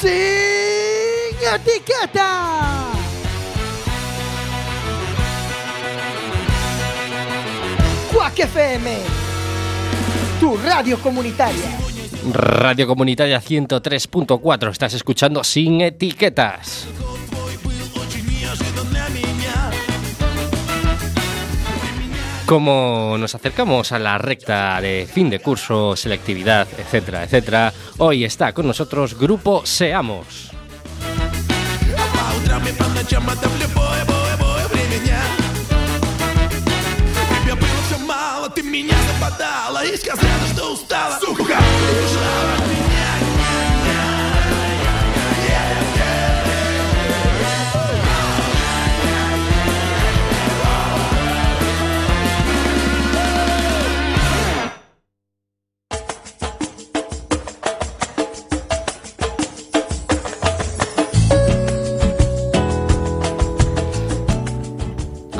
sin etiqueta. Quack FM, tu radio comunitaria. Radio Comunitaria 103.4, estás escuchando sin etiquetas. Como nos acercamos a la recta de fin de curso, selectividad, etcétera, etcétera, hoy está con nosotros Grupo Seamos. По утрам и по ночам это в любое, бое, бое время Тебя было все мало, ты меня западала И сказала, что устала Сука, ушла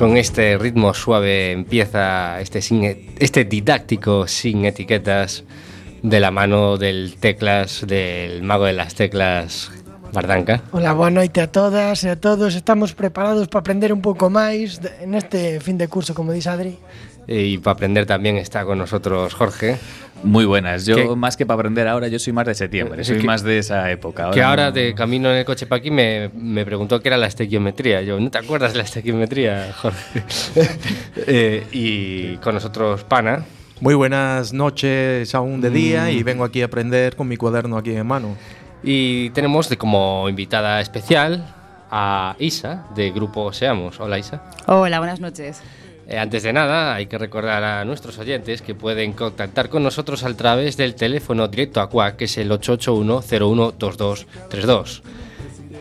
Con este ritmo suave empieza este, sin, este didáctico sin etiquetas de la mano del teclas, del mago de las teclas, Bardanca. Hola, boa noite a todas e a todos. Estamos preparados para aprender un pouco máis neste fin de curso, como diz Adri. E para aprender tamén está con nosotros Jorge. Muy buenas. Yo, ¿Qué? más que para aprender ahora, yo soy más de septiembre. Soy que- más de esa época. que ahora no- de camino en el coche para aquí me, me preguntó qué era la estequiometría. Yo, ¿no te acuerdas de la estequiometría, Jorge? Eh, y con nosotros Pana. Muy buenas noches aún de día y vengo aquí a aprender con mi cuaderno aquí en mano. Y tenemos de como invitada especial a Isa, de Grupo Seamos. Hola Isa. Hola, buenas noches. Eh, antes de nada, hay que recordar a nuestros oyentes que pueden contactar con nosotros a través del teléfono directo a CUAC, que es el 881-012232.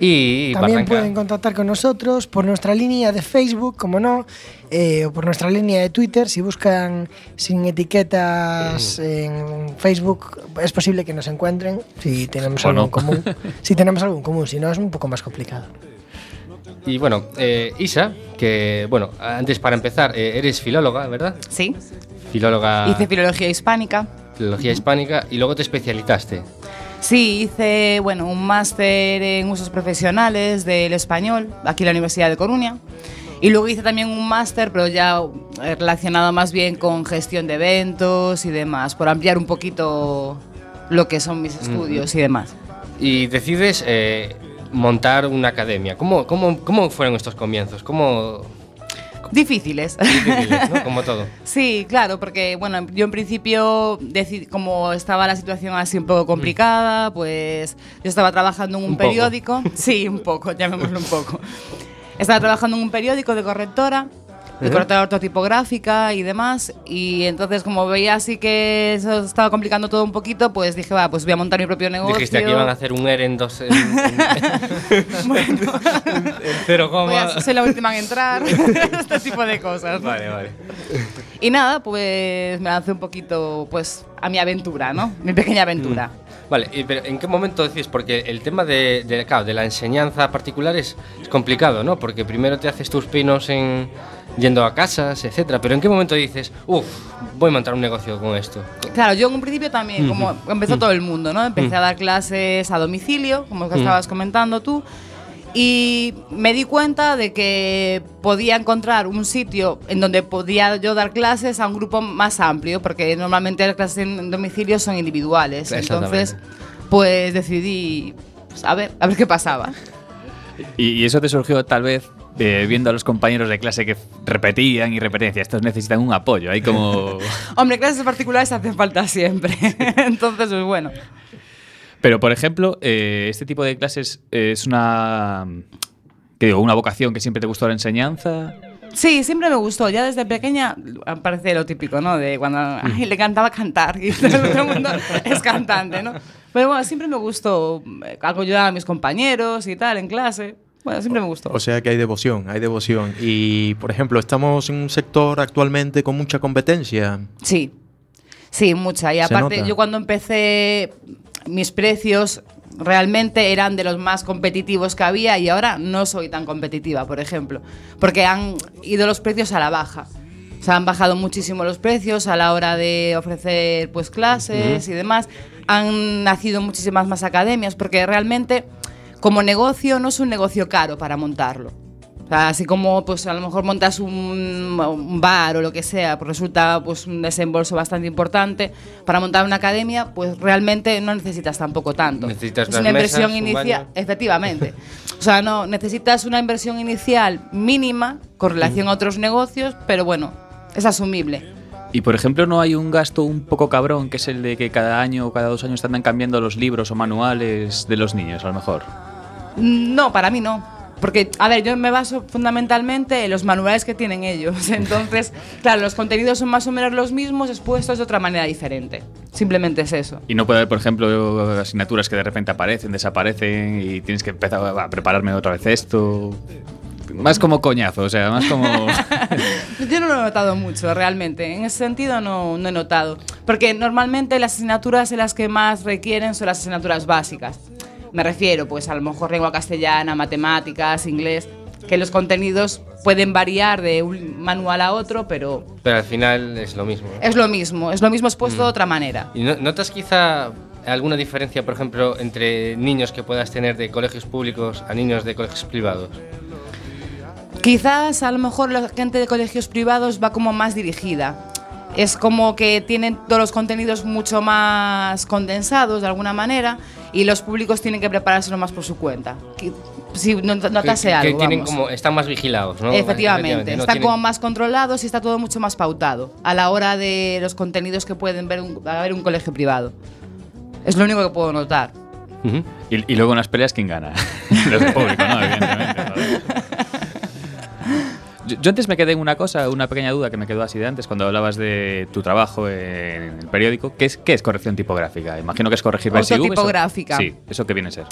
Y También Barranca- pueden contactar con nosotros por nuestra línea de Facebook, como no, eh, o por nuestra línea de Twitter. Si buscan sin etiquetas en Facebook, es posible que nos encuentren si tenemos O algo no. en común. Si tenemos algo en común, si no es un poco más complicado. Y bueno, eh, Isa, que bueno, antes para empezar, eh, eres filóloga, ¿verdad? Sí, Filóloga, hice filología hispánica. filología hispánica y luego te especializaste. Sí, hice bueno, un máster en usos profesionales del español aquí en la Universidad de Coruña. Y luego hice también un máster, pero ya eh, relacionado más bien con gestión de eventos y demás, por ampliar un poquito lo que son mis estudios y demás. Y decides eh, montar una academia. ¿Cómo, cómo, ¿Cómo fueron estos comienzos? ¿Cómo...? Difíciles. Difíciles, ¿no? Como todo. Sí, claro, porque bueno, yo en principio, como estaba la situación así un poco complicada, pues yo estaba trabajando en un, Un poco. periódico. Sí, un poco, llamémoslo un poco. Estaba trabajando en un periódico de correctora, de correctora ortotipográfica y demás, y entonces como veía así que eso estaba complicando todo un poquito, pues dije, va, pues voy a montar mi propio negocio. Dijiste que iban a hacer un ERE en dos... En, en- en cero coma... a ser la última en entrar, este tipo de cosas. ¿no? Vale, vale. Y nada, pues me lancé un poquito pues a mi aventura, ¿no? Mi pequeña aventura. Vale, y pero ¿en qué momento decís? Porque el tema de, de, claro, de la enseñanza particular es, es complicado, ¿no? Porque primero te haces tus pinos en yendo a casas, etcétera. Pero ¿en qué momento dices, uff, voy a montar un negocio con esto? Claro, yo en un principio también, como empezó todo el mundo, ¿no? Empecé a dar clases a domicilio, como que estabas comentando tú, y me di cuenta de que podía encontrar un sitio en donde podía yo dar clases a un grupo más amplio, porque normalmente las clases en domicilio son individuales. Entonces, pues decidí, pues, a ver, a ver qué pasaba. Y eso te surgió tal vez eh, viendo a los compañeros de clase que repetían y repetían. Estos necesitan un apoyo. Hay como... Hombre, clases particulares hacen falta siempre. Entonces, pues bueno. Pero, por ejemplo, eh, este tipo de clases es una... ¿Qué digo? ¿Una vocación que siempre te gustó la enseñanza? Sí, siempre me gustó. Ya desde pequeña, parece lo típico, ¿no? De cuando ay, le cantaba cantar y todo el mundo es cantante, ¿no? Pero bueno, siempre me gustó eh, ayudar a mis compañeros y tal en clase. Bueno, siempre me gustó. O sea que hay devoción, hay devoción. Y, por ejemplo, estamos en un sector actualmente con mucha competencia. Sí, sí, mucha. Y aparte, yo cuando empecé, mis precios realmente eran de los más competitivos que había y ahora no soy tan competitiva, por ejemplo, porque han ido los precios a la baja. O sea, han bajado muchísimo los precios a la hora de ofrecer pues clases y demás. han nacido muchísimas más academias, porque realmente como negocio no es un negocio caro para montarlo. O sea, así como pues a lo mejor montas un, un bar o lo que sea, pues resulta pues un desembolso bastante importante. Para montar una academia, pues realmente no necesitas tampoco tanto. Necesitas es una inversión mesas, un inicial, baño. efectivamente. O sea, no necesitas una inversión inicial mínima con relación a otros negocios, pero bueno, es asumible. Y por ejemplo, ¿no hay un gasto un poco cabrón que es el de que cada año o cada dos años te andan cambiando los libros o manuales de los niños, a lo mejor? No, para mí no. Porque, a ver, yo me baso fundamentalmente en los manuales que tienen ellos. Entonces, claro, los contenidos son más o menos los mismos, expuestos de otra manera diferente. Simplemente es eso. Y no puede haber, por ejemplo, asignaturas que de repente aparecen, desaparecen y tienes que empezar a prepararme otra vez esto. Más como coñazo, o sea, más como... Yo no lo he notado mucho, realmente. En ese sentido no, no he notado. Porque normalmente las asignaturas en las que más requieren son las asignaturas básicas. Me refiero, pues a lo mejor lengua castellana, matemáticas, inglés, que los contenidos pueden variar de un manual a otro, pero Pero al final es lo mismo. ¿no? es lo mismo, es lo mismo expuesto de otra manera. ¿Y no- notas quizá alguna diferencia, por ejemplo, entre niños que puedas tener de colegios públicos a niños de colegios privados? Quizás a lo mejor la gente de colegios privados va como más dirigida. Es como que tienen todos los contenidos mucho más condensados de alguna manera y los públicos tienen que preparárselo más por su cuenta. Que- Si no- notase que, que algo, tienen vamos. como están más vigilados, ¿no? Efectivamente, no están tienen- como más controlados y está todo mucho más pautado a la hora de los contenidos que pueden ver un, a ver un colegio privado. Es lo único que puedo notar. Ujú. Y, y luego en las peleas, ¿quién gana? Los del público, ¿no? Evidentemente. Yo, yo antes me quedé en una cosa, una pequeña duda que me quedó así de antes cuando hablabas de tu trabajo en el periódico. ¿Qué es, qué es corrección tipográfica? Imagino que es corregir VSVs, ¿o? Ortotipográfica. Sí, eso que viene a ser.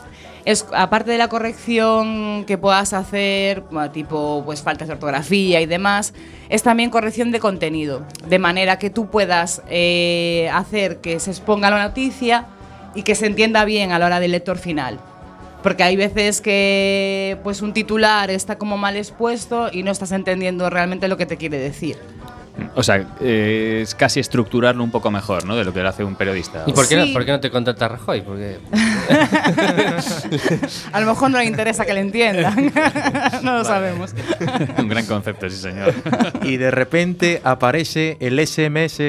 Es aparte de la corrección que puedas hacer, tipo pues faltas de ortografía y demás, es también corrección de contenido, de manera que tú puedas eh, hacer que se exponga la noticia y que se entienda bien a la hora del lector final. Porque hay veces que pues un titular está como mal expuesto y no estás entendiendo realmente lo que te quiere decir. O sea, eh, es casi estructurarlo un poco mejor, ¿no? De lo que lo hace un periodista. ¿Y por qué, Sí. no, por qué no te contrata Rajoy? Porque A lo mejor no le interesa que le entiendan, no lo sabemos. un gran concepto, sí, señor. y de repente aparece el SMS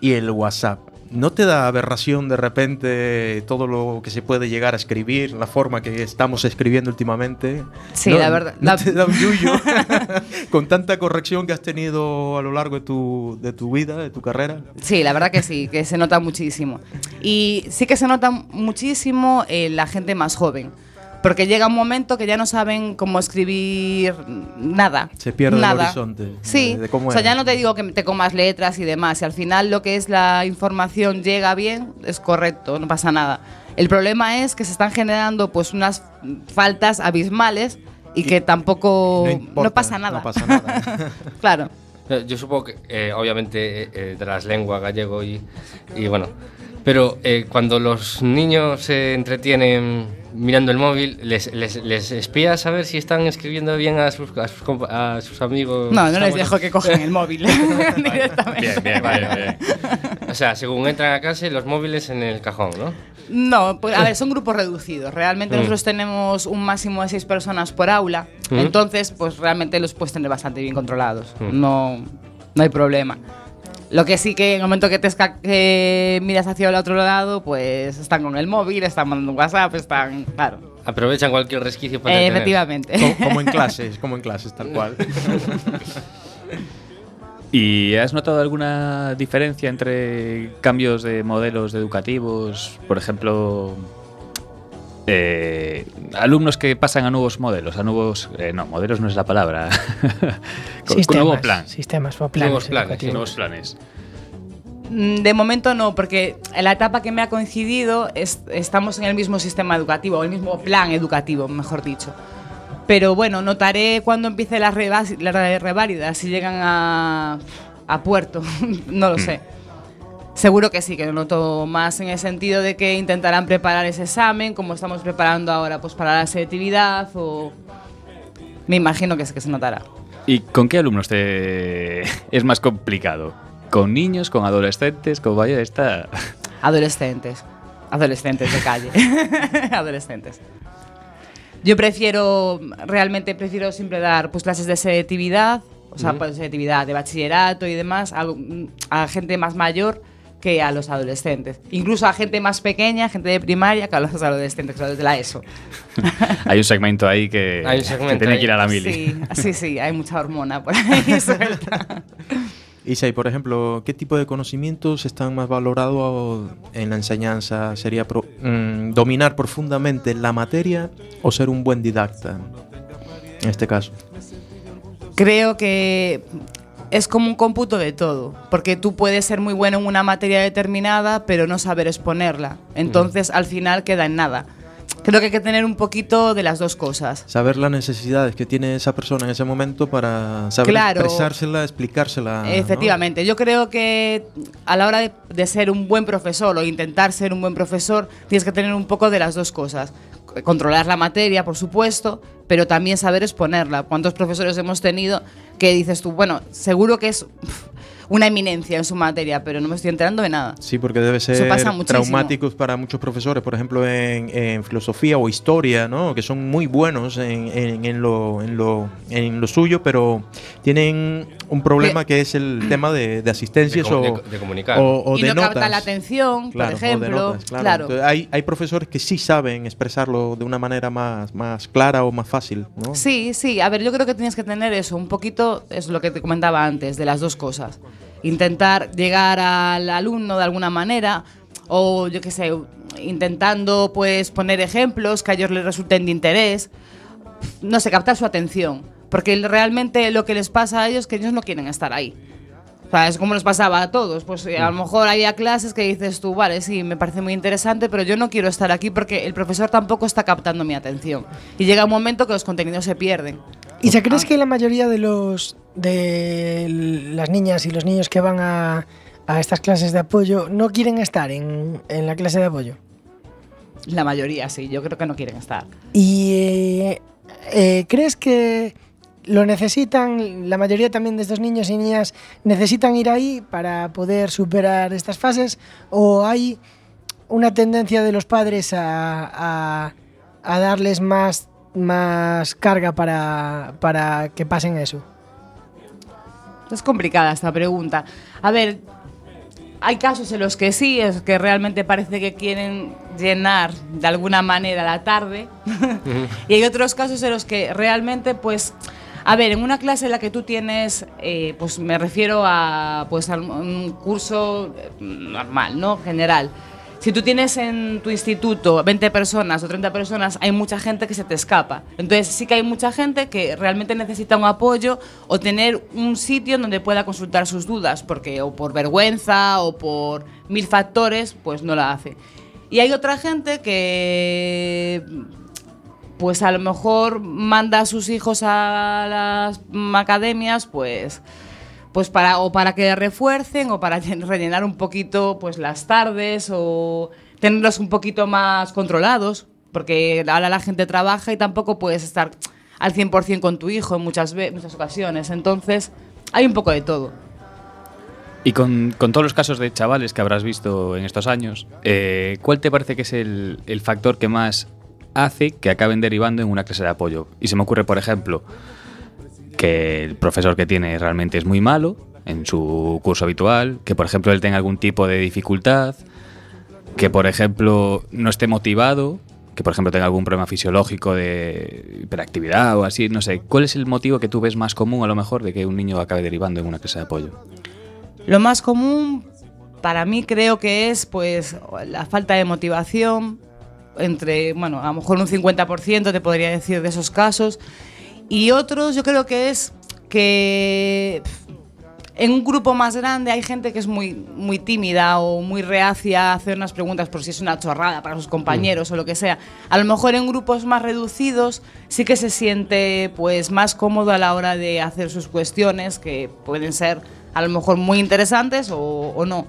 y el WhatsApp. ¿No te da aberración de repente todo lo que se puede llegar a escribir, la forma que estamos escribiendo últimamente? Sí, ¿No- la verdad- ¿No la- te da un yuyo con tanta corrección que has tenido a lo largo de tu, de tu vida, de tu carrera? Sí, la verdad que sí, que se nota muchísimo. Y sí que se nota muchísimo en la gente más joven. Porque llega un momento que ya no saben cómo escribir nada. Se pierde el nada. horizonte Sí, de- de cómo o sea, ya no te digo que te comas letras y demás. Si al final lo que es la información llega bien, es correcto, no pasa nada. El problema es que se están generando pues unas faltas abismales y, que tampoco no, importa, pasa nada. No pasa nada. claro. Eh, Yo supongo que, eh, obviamente, eh, eh, de las lenguas gallego y, y bueno. Pero eh, cuando los niños se entretienen mirando el móvil, ¿les, les, les espías a ver si están escribiendo bien a sus, a sus, a sus amigos? No, no les dejo que cogen el móvil directamente. Bien, bien, bien, bien. O sea, según entran a casa, los móviles en el cajón, ¿no? No, pues, a ver, son grupos reducidos. Realmente Mm. nosotros tenemos un máximo de seis personas por aula. Mm. Entonces, pues realmente los puedes tener bastante bien controlados. Mm. No, no hay problema. Lo que sí que en el momento que te esca- que miras hacia el otro lado, pues están con el móvil, están mandando un WhatsApp, están. Claro. Aprovechan cualquier resquicio para Eh, efectivamente. como, como en clases, como en clases, tal cual. ¿Y has notado alguna diferencia entre cambios de modelos educativos? Por ejemplo, eh, alumnos que pasan a nuevos modelos, a nuevos... eh, no, modelos no es la palabra. con, con nuevo plan. Sistemas o planes. Nuevos planes, educativos. Nuevos planes. Mm, De momento no, porque en la etapa que me ha coincidido es- estamos en el mismo sistema educativo, o el mismo plan educativo, mejor dicho. Pero bueno, notaré cuando empiece las, las reválidas, si llegan a, a puerto, no lo sé. Seguro que sí, que lo noto más en el sentido de que intentarán preparar ese examen, como estamos preparando ahora pues para la selectividad, o me imagino que sí que se notará. ¿Y con qué alumnos te es más complicado? ¿Con niños, con adolescentes, con vaya está? Adolescentes. Adolescentes de calle. Adolescentes. Yo prefiero, realmente prefiero siempre dar pues clases de selectividad, o sea, pues, selectividad de bachillerato y demás, a, a gente más mayor que a los adolescentes. Incluso a gente más pequeña, gente de primaria, que a los adolescentes, que a los de la ESO. Hay un segmento ahí que, Hay un segmento que tiene ahí. que ir a la mili. Sí, sí, sí, hay mucha hormona por ahí suelta. Isai, por ejemplo, ¿qué tipo de conocimientos están más valorados en la enseñanza? ¿Sería pro- mm, dominar profundamente la materia o ser un buen didacta? En este caso. Creo que es como un cómputo de todo, porque tú puedes ser muy bueno en una materia determinada, pero no saber exponerla. Entonces, al final queda en nada. Creo que hay que tener un poquito de las dos cosas. Saber las necesidades que tiene esa persona en ese momento para saber Claro. expresársela, explicársela. ¿no? Efectivamente, yo creo que a la hora de, de ser un buen profesor o intentar ser un buen profesor, tienes que tener un poco de las dos cosas. Controlar la materia, por supuesto, pero también saber exponerla. ¿Cuántos profesores hemos tenido que dices tú, bueno, seguro que es una eminencia en su materia, pero no me estoy enterando de nada? Sí, porque debe ser pasa muchísimo. traumático para muchos profesores, por ejemplo, en, en filosofía o historia, ¿no? Que son muy buenos en, en- en lo, en, lo, en lo suyo, pero tienen un problema que es el tema de, de asistencias De o, de- de comunicar. o, o y de no notas. capta la atención, Claro, o por de ejemplo. notas, claro. claro. Entonces, hay, hay profesores que sí saben expresarlo de una manera más, más clara o más fácil, ¿no? Sí, sí. A ver, yo creo que tienes que tener eso, un poquito, es lo que te comentaba antes, de las dos cosas. Intentar llegar al alumno de alguna manera, o yo qué sé, intentando pues poner ejemplos que a ellos les resulten de interés. No sé, captar su atención. Porque realmente lo que les pasa a ellos es que ellos no quieren estar ahí. O sea, es como nos pasaba a todos. Pues eh, a lo mejor había clases que dices tú, vale, sí, me parece muy interesante, pero yo no quiero estar aquí porque el profesor tampoco está captando mi atención. Y llega un momento que los contenidos se pierden. ¿Y se crees que la mayoría de los de las niñas y los niños que van a, a estas clases de apoyo no quieren estar en, en la clase de apoyo? La mayoría, sí, yo creo que no quieren estar. ¿Y eh, eh, crees que lo necesitan, la mayoría también de estos niños y niñas necesitan ir ahí para poder superar estas fases? ¿O hay una tendencia de los padres a, a- a darles más, más carga para, para que pasen eso? Es complicada esta pregunta. A ver, hay casos en los que sí, es que realmente parece que quieren llenar de alguna manera la tarde. y hay otros casos en los que realmente, pues, a ver, en una clase en la que tú tienes, eh, pues me refiero a pues a un- curso eh, normal, ¿no? General. Si tú tienes en tu instituto 20 personas o 30 personas, hay mucha gente que se te escapa. Entonces sí que hay mucha gente que realmente necesita un apoyo o tener un sitio en donde pueda consultar sus dudas, porque o por vergüenza o por mil factores, pues no la hace. Y hay otra gente que pues a lo mejor manda a sus hijos a las academias, pues pues para o para que refuercen o para llen- rellenar un poquito pues las tardes o tenerlos un poquito más controlados, porque ahora la gente trabaja y tampoco puedes estar al 100% con tu hijo en muchas muchas ocasiones, entonces hay un poco de todo. Y con, con todos los casos de chavales que habrás visto en estos años, eh, ¿cuál te parece que es el, el factor que más hace que acaben derivando en una clase de apoyo? Y se me ocurre, por ejemplo, que el profesor que tiene realmente es muy malo en su curso habitual, que por ejemplo él tenga algún tipo de dificultad, que por ejemplo no esté motivado, que por ejemplo tenga algún problema fisiológico de hiperactividad o así, no sé. ¿Cuál es el motivo que tú ves más común a lo mejor de que un niño acabe derivando en una clase de apoyo? Lo más común para mí creo que es pues la falta de motivación entre, bueno, a lo mejor un 50% te podría decir de esos casos y otros yo creo que es que en un grupo más grande hay gente que es muy, muy tímida o muy reacia a hacer unas preguntas por si es una chorrada para sus compañeros o lo que sea. A lo mejor en grupos más reducidos sí que se siente pues más cómodo a la hora de hacer sus cuestiones que pueden ser a lo mejor muy interesantes o, o no.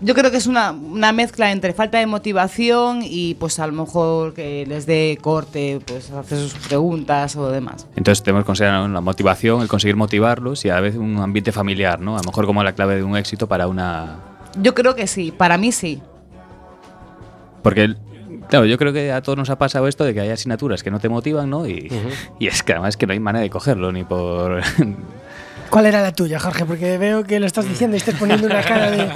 Yo creo que es una, una mezcla entre falta de motivación y pues a lo mejor que les dé corte, pues hacer sus preguntas o demás. Entonces tenemos que considerar la motivación, el conseguir motivarlos y a la vez un ambiente familiar, ¿no? A lo mejor como la clave de un éxito para una... Yo creo que sí, para mí sí. Porque, claro, yo creo que a todos nos ha pasado esto de que hay asignaturas que no te motivan, ¿no? Y, y es que además que no hay manera de cogerlo ni por... ¿Cuál era la tuya, Jorge? Porque veo que lo estás diciendo y estás poniendo una cara de,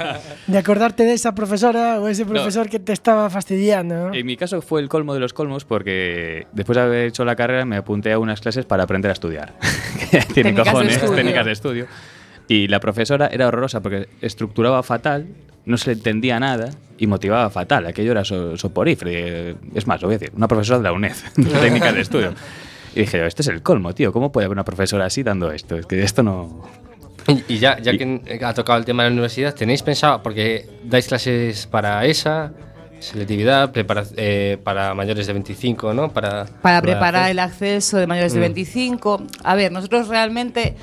de acordarte de esa profesora o ese profesor que te estaba fastidiando. ¿no? En mi caso fue el colmo de los colmos porque después de haber hecho la carrera me apunté a unas clases para aprender a estudiar. Tiene Técnicas de cojones, estudio. técnicas de estudio. Y la profesora era horrorosa porque estructuraba fatal, no se le entendía nada y motivaba fatal. Aquello era so- soporífero. Es más, lo voy a decir, una profesora de la UNED, de técnicas de estudio. Y dije, este es el colmo, tío. ¿Cómo puede haber una profesora así dando esto? Es que esto no... Y, y ya, ya Y- que ha tocado el tema de la universidad, ¿tenéis pensado, porque dais clases para esa, selectividad, prepara- eh, para mayores de 25, ¿no? Para, para preparar el acceso de mayores de 25. A ver, nosotros realmente,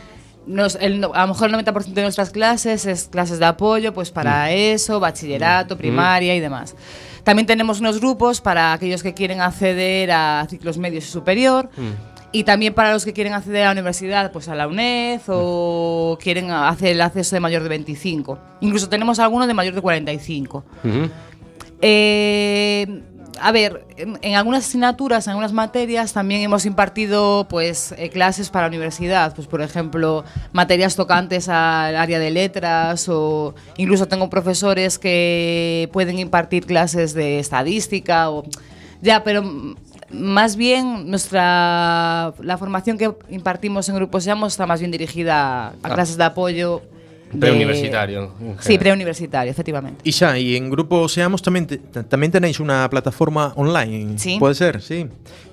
nos, el no- a lo mejor el 90% de nuestras clases es clases de apoyo, pues para eso, bachillerato, primaria y demás. También tenemos unos grupos para aquellos que quieren acceder a ciclos medios y superior. Y también para los que quieren acceder a la universidad, pues a la UNED o quieren hacer el acceso de mayor de 25. Incluso tenemos algunos de mayor de 45. Ujú. Eh, a ver, en, en algunas asignaturas, en algunas materias, también hemos impartido pues eh, clases para la universidad. Pues, por ejemplo, materias tocantes al área de letras o incluso tengo profesores que pueden impartir clases de estadística o ya, pero más bien nuestra la formación que impartimos en grupos Seamos está más bien dirigida a, a Ah. clases de apoyo Preuniversitario, Sí, preuniversitario, efectivamente. Y ya, y en Grupo Seamos también, también tenéis una plataforma online. Sí. Puede ser, sí.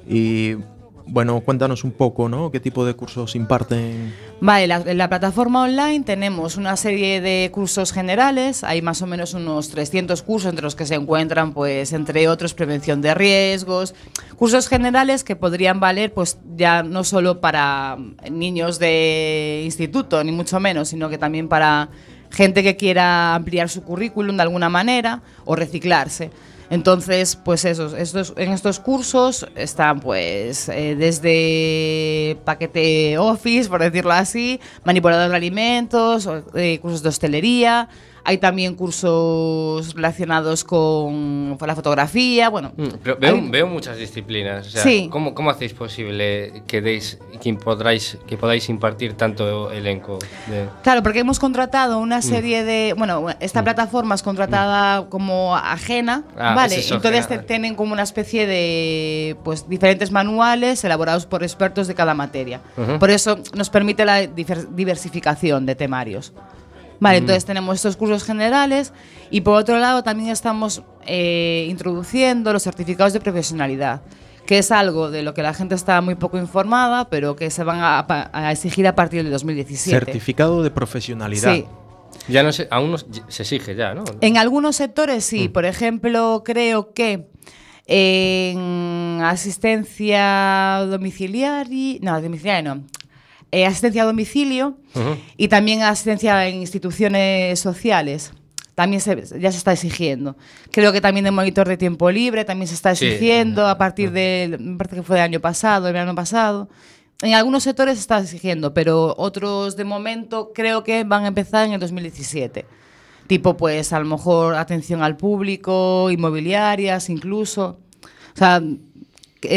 Y bueno, cuéntanos un poco, ¿no? ¿Qué tipo de cursos imparten? Vale, en la plataforma online tenemos una serie de cursos generales, hay más o menos unos 300 cursos entre los que se encuentran, pues, entre otros, prevención de riesgos, cursos generales que podrían valer, pues, ya no solo para niños de instituto, ni mucho menos, sino que también para gente que quiera ampliar su currículum de alguna manera o reciclarse. Entonces, pues esos, estos, en estos cursos están pues eh, desde paquete office, por decirlo así, manipulador de alimentos, eh, cursos de hostelería, hay también cursos relacionados con, la fotografía, bueno. Mm, pero veo, hay- veo muchas disciplinas. O sea, Sí. ¿cómo, ¿Cómo hacéis posible que, deis, que, podráis, que podáis impartir tanto elenco? De... Claro, porque hemos contratado una serie de. Bueno, esta plataforma es contratada como ajena, Ah, ¿vale? es eso, Entonces ajena. tienen como una especie de. Pues diferentes manuales elaborados por expertos de cada materia. Ujú. Por eso nos permite la diversificación de temarios. Vale, entonces tenemos estos cursos generales y por otro lado también estamos eh, introduciendo los certificados de profesionalidad, que es algo de lo que la gente está muy poco informada, pero que se van a, a exigir a partir del 2017. Certificado de profesionalidad. Sí. Ya no sé, aún no se se exige ya, ¿no? En algunos sectores Mm. sí. Por ejemplo, creo que en asistencia domiciliaria. No, domiciliaria no. Eh, asistencia a domicilio Ujú. y también asistencia en instituciones sociales. También se- ya se está exigiendo. Creo que también de monitor de tiempo libre también se está Sí. exigiendo a partir del. Me parece que fue del año pasado, del verano pasado. En algunos sectores se está exigiendo, pero otros de momento creo que van a empezar en el 2017. Tipo, pues a lo mejor atención al público, inmobiliarias incluso. O sea,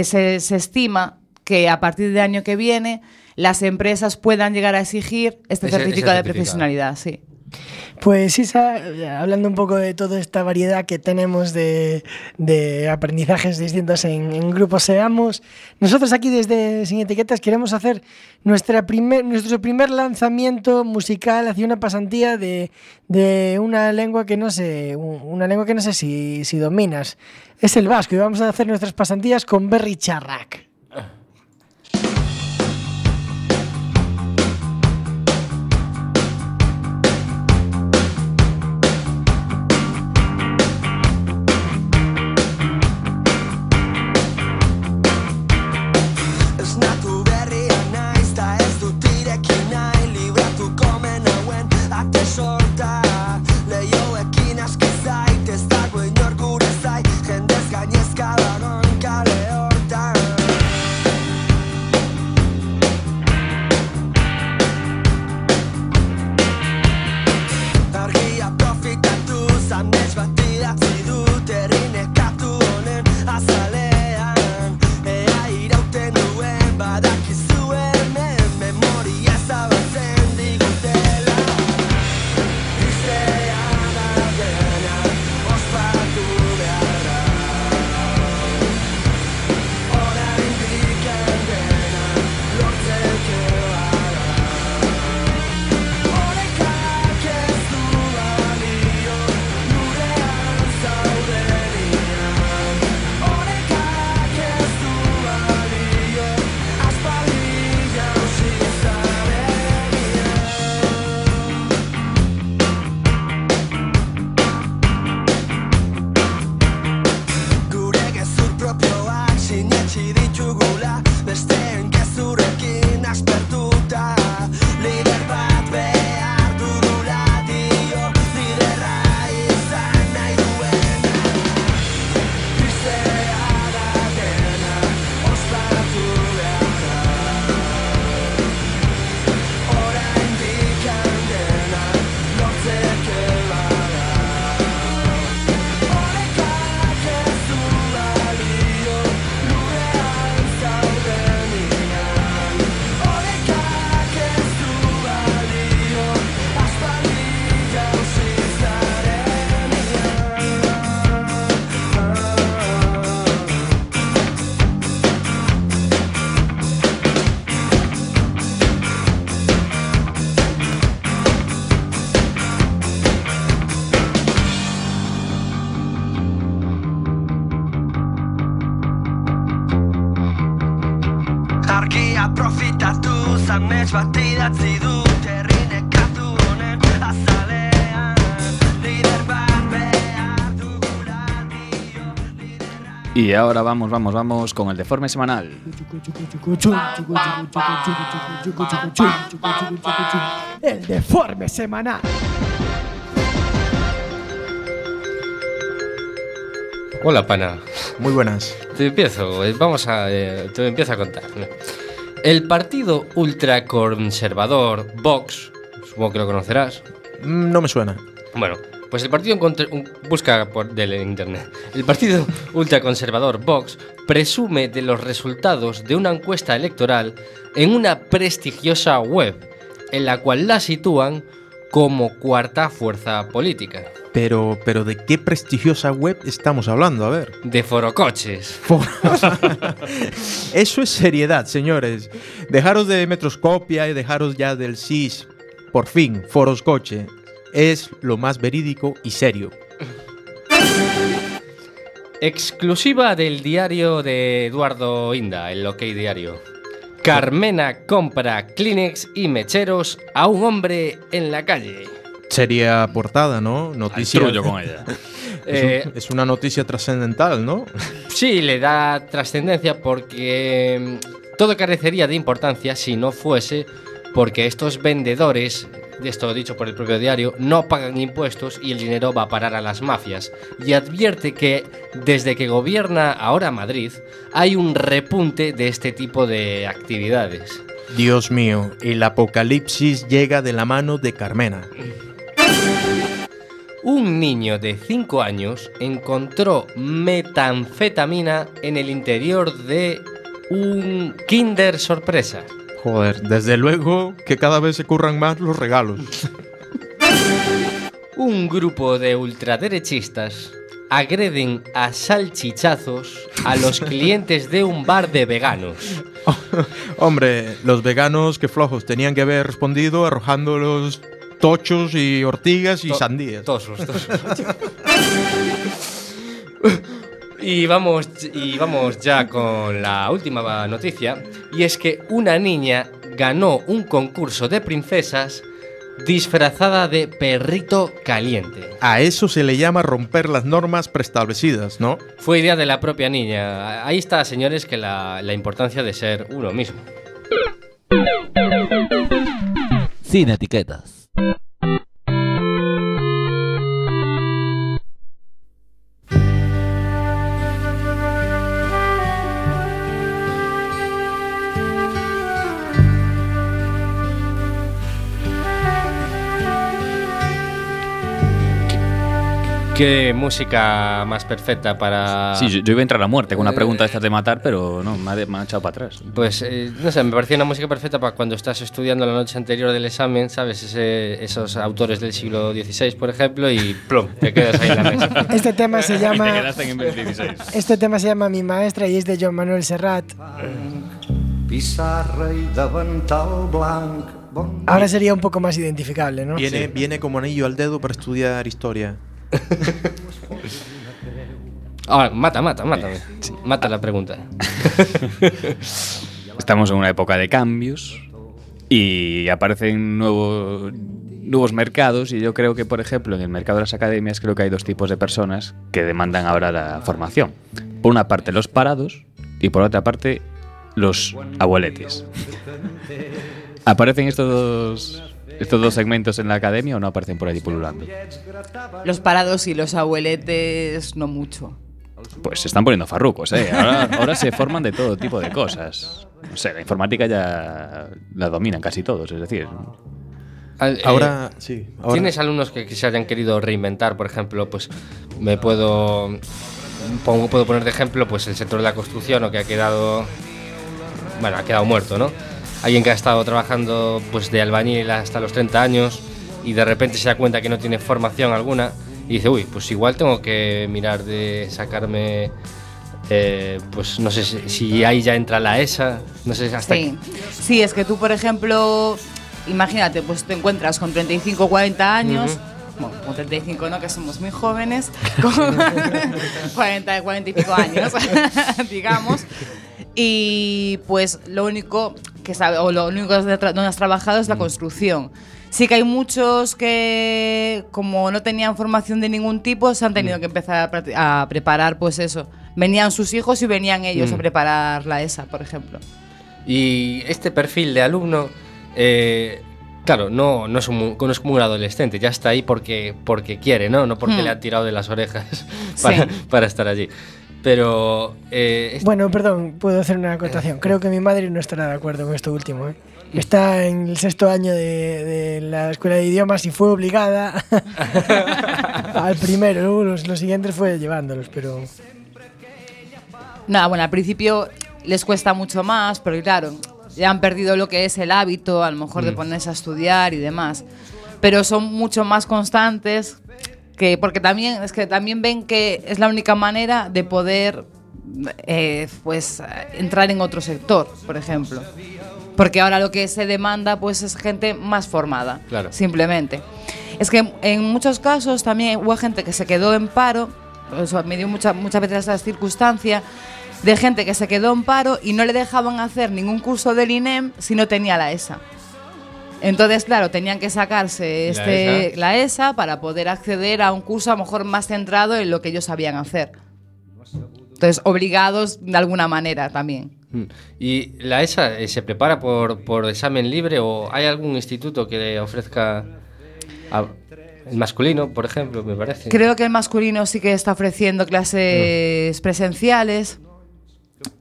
se, se estima que a partir del año que viene las empresas puedan llegar a exigir este Ese- ese certificado de profesionalidad, sí. Pues Isa, hablando un poco de toda esta variedad que tenemos de, de aprendizajes distintos en, en grupos Seamos, nosotros aquí desde Sin Etiquetas queremos hacer nuestra primer, nuestro primer lanzamiento musical hacia una pasantía de, de una lengua que no sé, un- una lengua que no sé si, si dominas. Es el vasco y vamos a hacer nuestras pasantías con Berry Charrac. Y ahora vamos, vamos, vamos con el deforme semanal. El deforme semanal. Hola, pana. Muy buenas. Te empiezo, eh, vamos a. eh, te empiezo a contar. El partido ultraconservador Vox, supongo que lo conocerás. Mm, No me suena. Bueno, pues el partido busca por del internet. El partido ultraconservador Vox presume de los resultados de una encuesta electoral en una prestigiosa web, en la cual la sitúan como cuarta fuerza política. Pero, pero ¿de qué prestigiosa web estamos hablando? A ver. De forocoches. Eso es seriedad, señores. Dejaros de metroscopia y dejaros ya del SIS. Por fin, Foroscoche. Es lo más verídico y serio. Exclusiva del diario de Eduardo Inda, el OK Diario. Carmena compra Kleenex y mecheros a un hombre en la calle. Sería portada, ¿no? Noticia. con ella. Es, un- Eh, es una noticia trascendental, ¿no? Sí, le da trascendencia porque mm, todo carecería de importancia si no fuese porque estos vendedores, de esto dicho por el propio diario, no pagan impuestos y el dinero va a parar a las mafias. Y advierte que desde que gobierna ahora Madrid hay un repunte de este tipo de actividades. Dios mío, el apocalipsis llega de la mano de Carmena. Un niño de 5 años encontró metanfetamina en el interior de un Kinder Sorpresa. Joder, desde luego que cada vez se curran más los regalos. Un grupo de ultraderechistas agreden a salchichazos a los clientes de un bar de veganos. Hombre, los veganos que flojos tenían que haber respondido arrojando los tochos y ortigas y To- sandías. Tosos, tosos. Y vamos, y vamos ya con la última noticia. Y es que una niña ganó un concurso de princesas disfrazada de perrito caliente. A eso se le llama romper las normas preestablecidas, ¿no? Fue idea de la propia niña. Ahí está, señores, que la, la importancia de ser uno mismo. Sin etiquetas. ¿Qué música más perfecta para...? Sí, yo, yo iba a entrar a muerte con una pregunta de estas de matar, pero no, me ha, de- me ha echado para atrás. Pues, eh, no sé, me parecía una música perfecta para cuando estás estudiando la noche anterior del examen, ¿sabes? Ese- esos autores del siglo XVI, por ejemplo, y plum, te quedas ahí en la mesa. Este tema se Te llama quedaste en el 16. Este tema se llama Mi maestra y es de Joan Manuel Serrat. I davantal blanc. Ahora sería un poco más identificable, ¿no? Viene, viene como anillo al dedo para estudiar historia. Ahora, mata, mata, mátame. Mata la pregunta. Estamos en una época de cambios y aparecen nuevos mercados y yo creo que, por ejemplo, en el mercado de las academias creo que hay dos tipos de personas que demandan ahora la formación. Por una parte los parados y por otra parte los abueletes. ¿Aparecen estos dos, estos dos segmentos en la academia o no aparecen por allí pululando? Los parados y los abueletes, no mucho. Pues se están poniendo farrucos, ¿eh? Ahora, ahora se forman de todo tipo de cosas. No sé, la informática ya la dominan casi todos, es decir. Al- eh, Ahora, sí. Ahora, ¿Tienes alumnos que, que se hayan querido reinventar? Por ejemplo, pues me puedo pongo- puedo poner de ejemplo pues el sector de la construcción o que ha quedado bueno, ha quedado muerto, ¿no? Alguien que ha estado trabajando pues de albañil hasta los 30 años y de repente se da cuenta que no tiene formación alguna y dice, uy, pues igual tengo que mirar de sacarme eh, pues no sé si, si ahí ya entra la ESA, no sé hasta Sí. sí, es que tú, por ejemplo, imagínate, pues te encuentras con 35, 40 años. Bueno, con 35 no, que somos muy jóvenes, con 40, 40 y pico años, digamos. y pues lo único que sabe, o lo único que donde has trabajado es la construcción. Sí que hay muchos que, como no tenían formación de ningún tipo, se han tenido que empezar a, a preparar, pues eso. Venían sus hijos y venían ellos a preparar la ESA, por ejemplo. Y este perfil de alumno, eh, claro, no, no, es un- no es como un adolescente, ya está ahí porque, porque quiere, ¿no? No porque Hmm. le ha tirado de las orejas para, para estar allí. Pero... eh, este- Bueno, perdón, puedo hacer una acotación. Creo que mi madre no estará de acuerdo con esto último. ¿eh? Está en el sexto año de, de la escuela de idiomas y fue obligada al primero. Luego los, los siguientes fue llevándolos, pero Nada, bueno, al principio les cuesta mucho más, pero claro, ya han perdido lo que es el hábito, a lo mejor de ponerse a estudiar y demás. Pero son mucho más constantes que porque también es que también ven que es la única manera de poder eh, pues entrar en otro sector, por ejemplo. Porque ahora lo que se demanda pues es gente más formada, Claro. simplemente. Es que en muchos casos también hubo gente que se quedó en paro, eso me dio mucha- muchas veces esa circunstancia, de gente que se quedó en paro y no le dejaban hacer ningún curso del INEM si no tenía la ESA. Entonces, claro, tenían que sacarse La este, ESA. la ESA para poder acceder a un curso a lo mejor más centrado en lo que ellos sabían hacer. Entonces, obligados de alguna manera también. Mm. ¿Y la ESA eh, se prepara por, por examen libre o hay algún instituto que le ofrezca a- el masculino, por ejemplo, me parece? Creo que el masculino sí que está ofreciendo clases presenciales.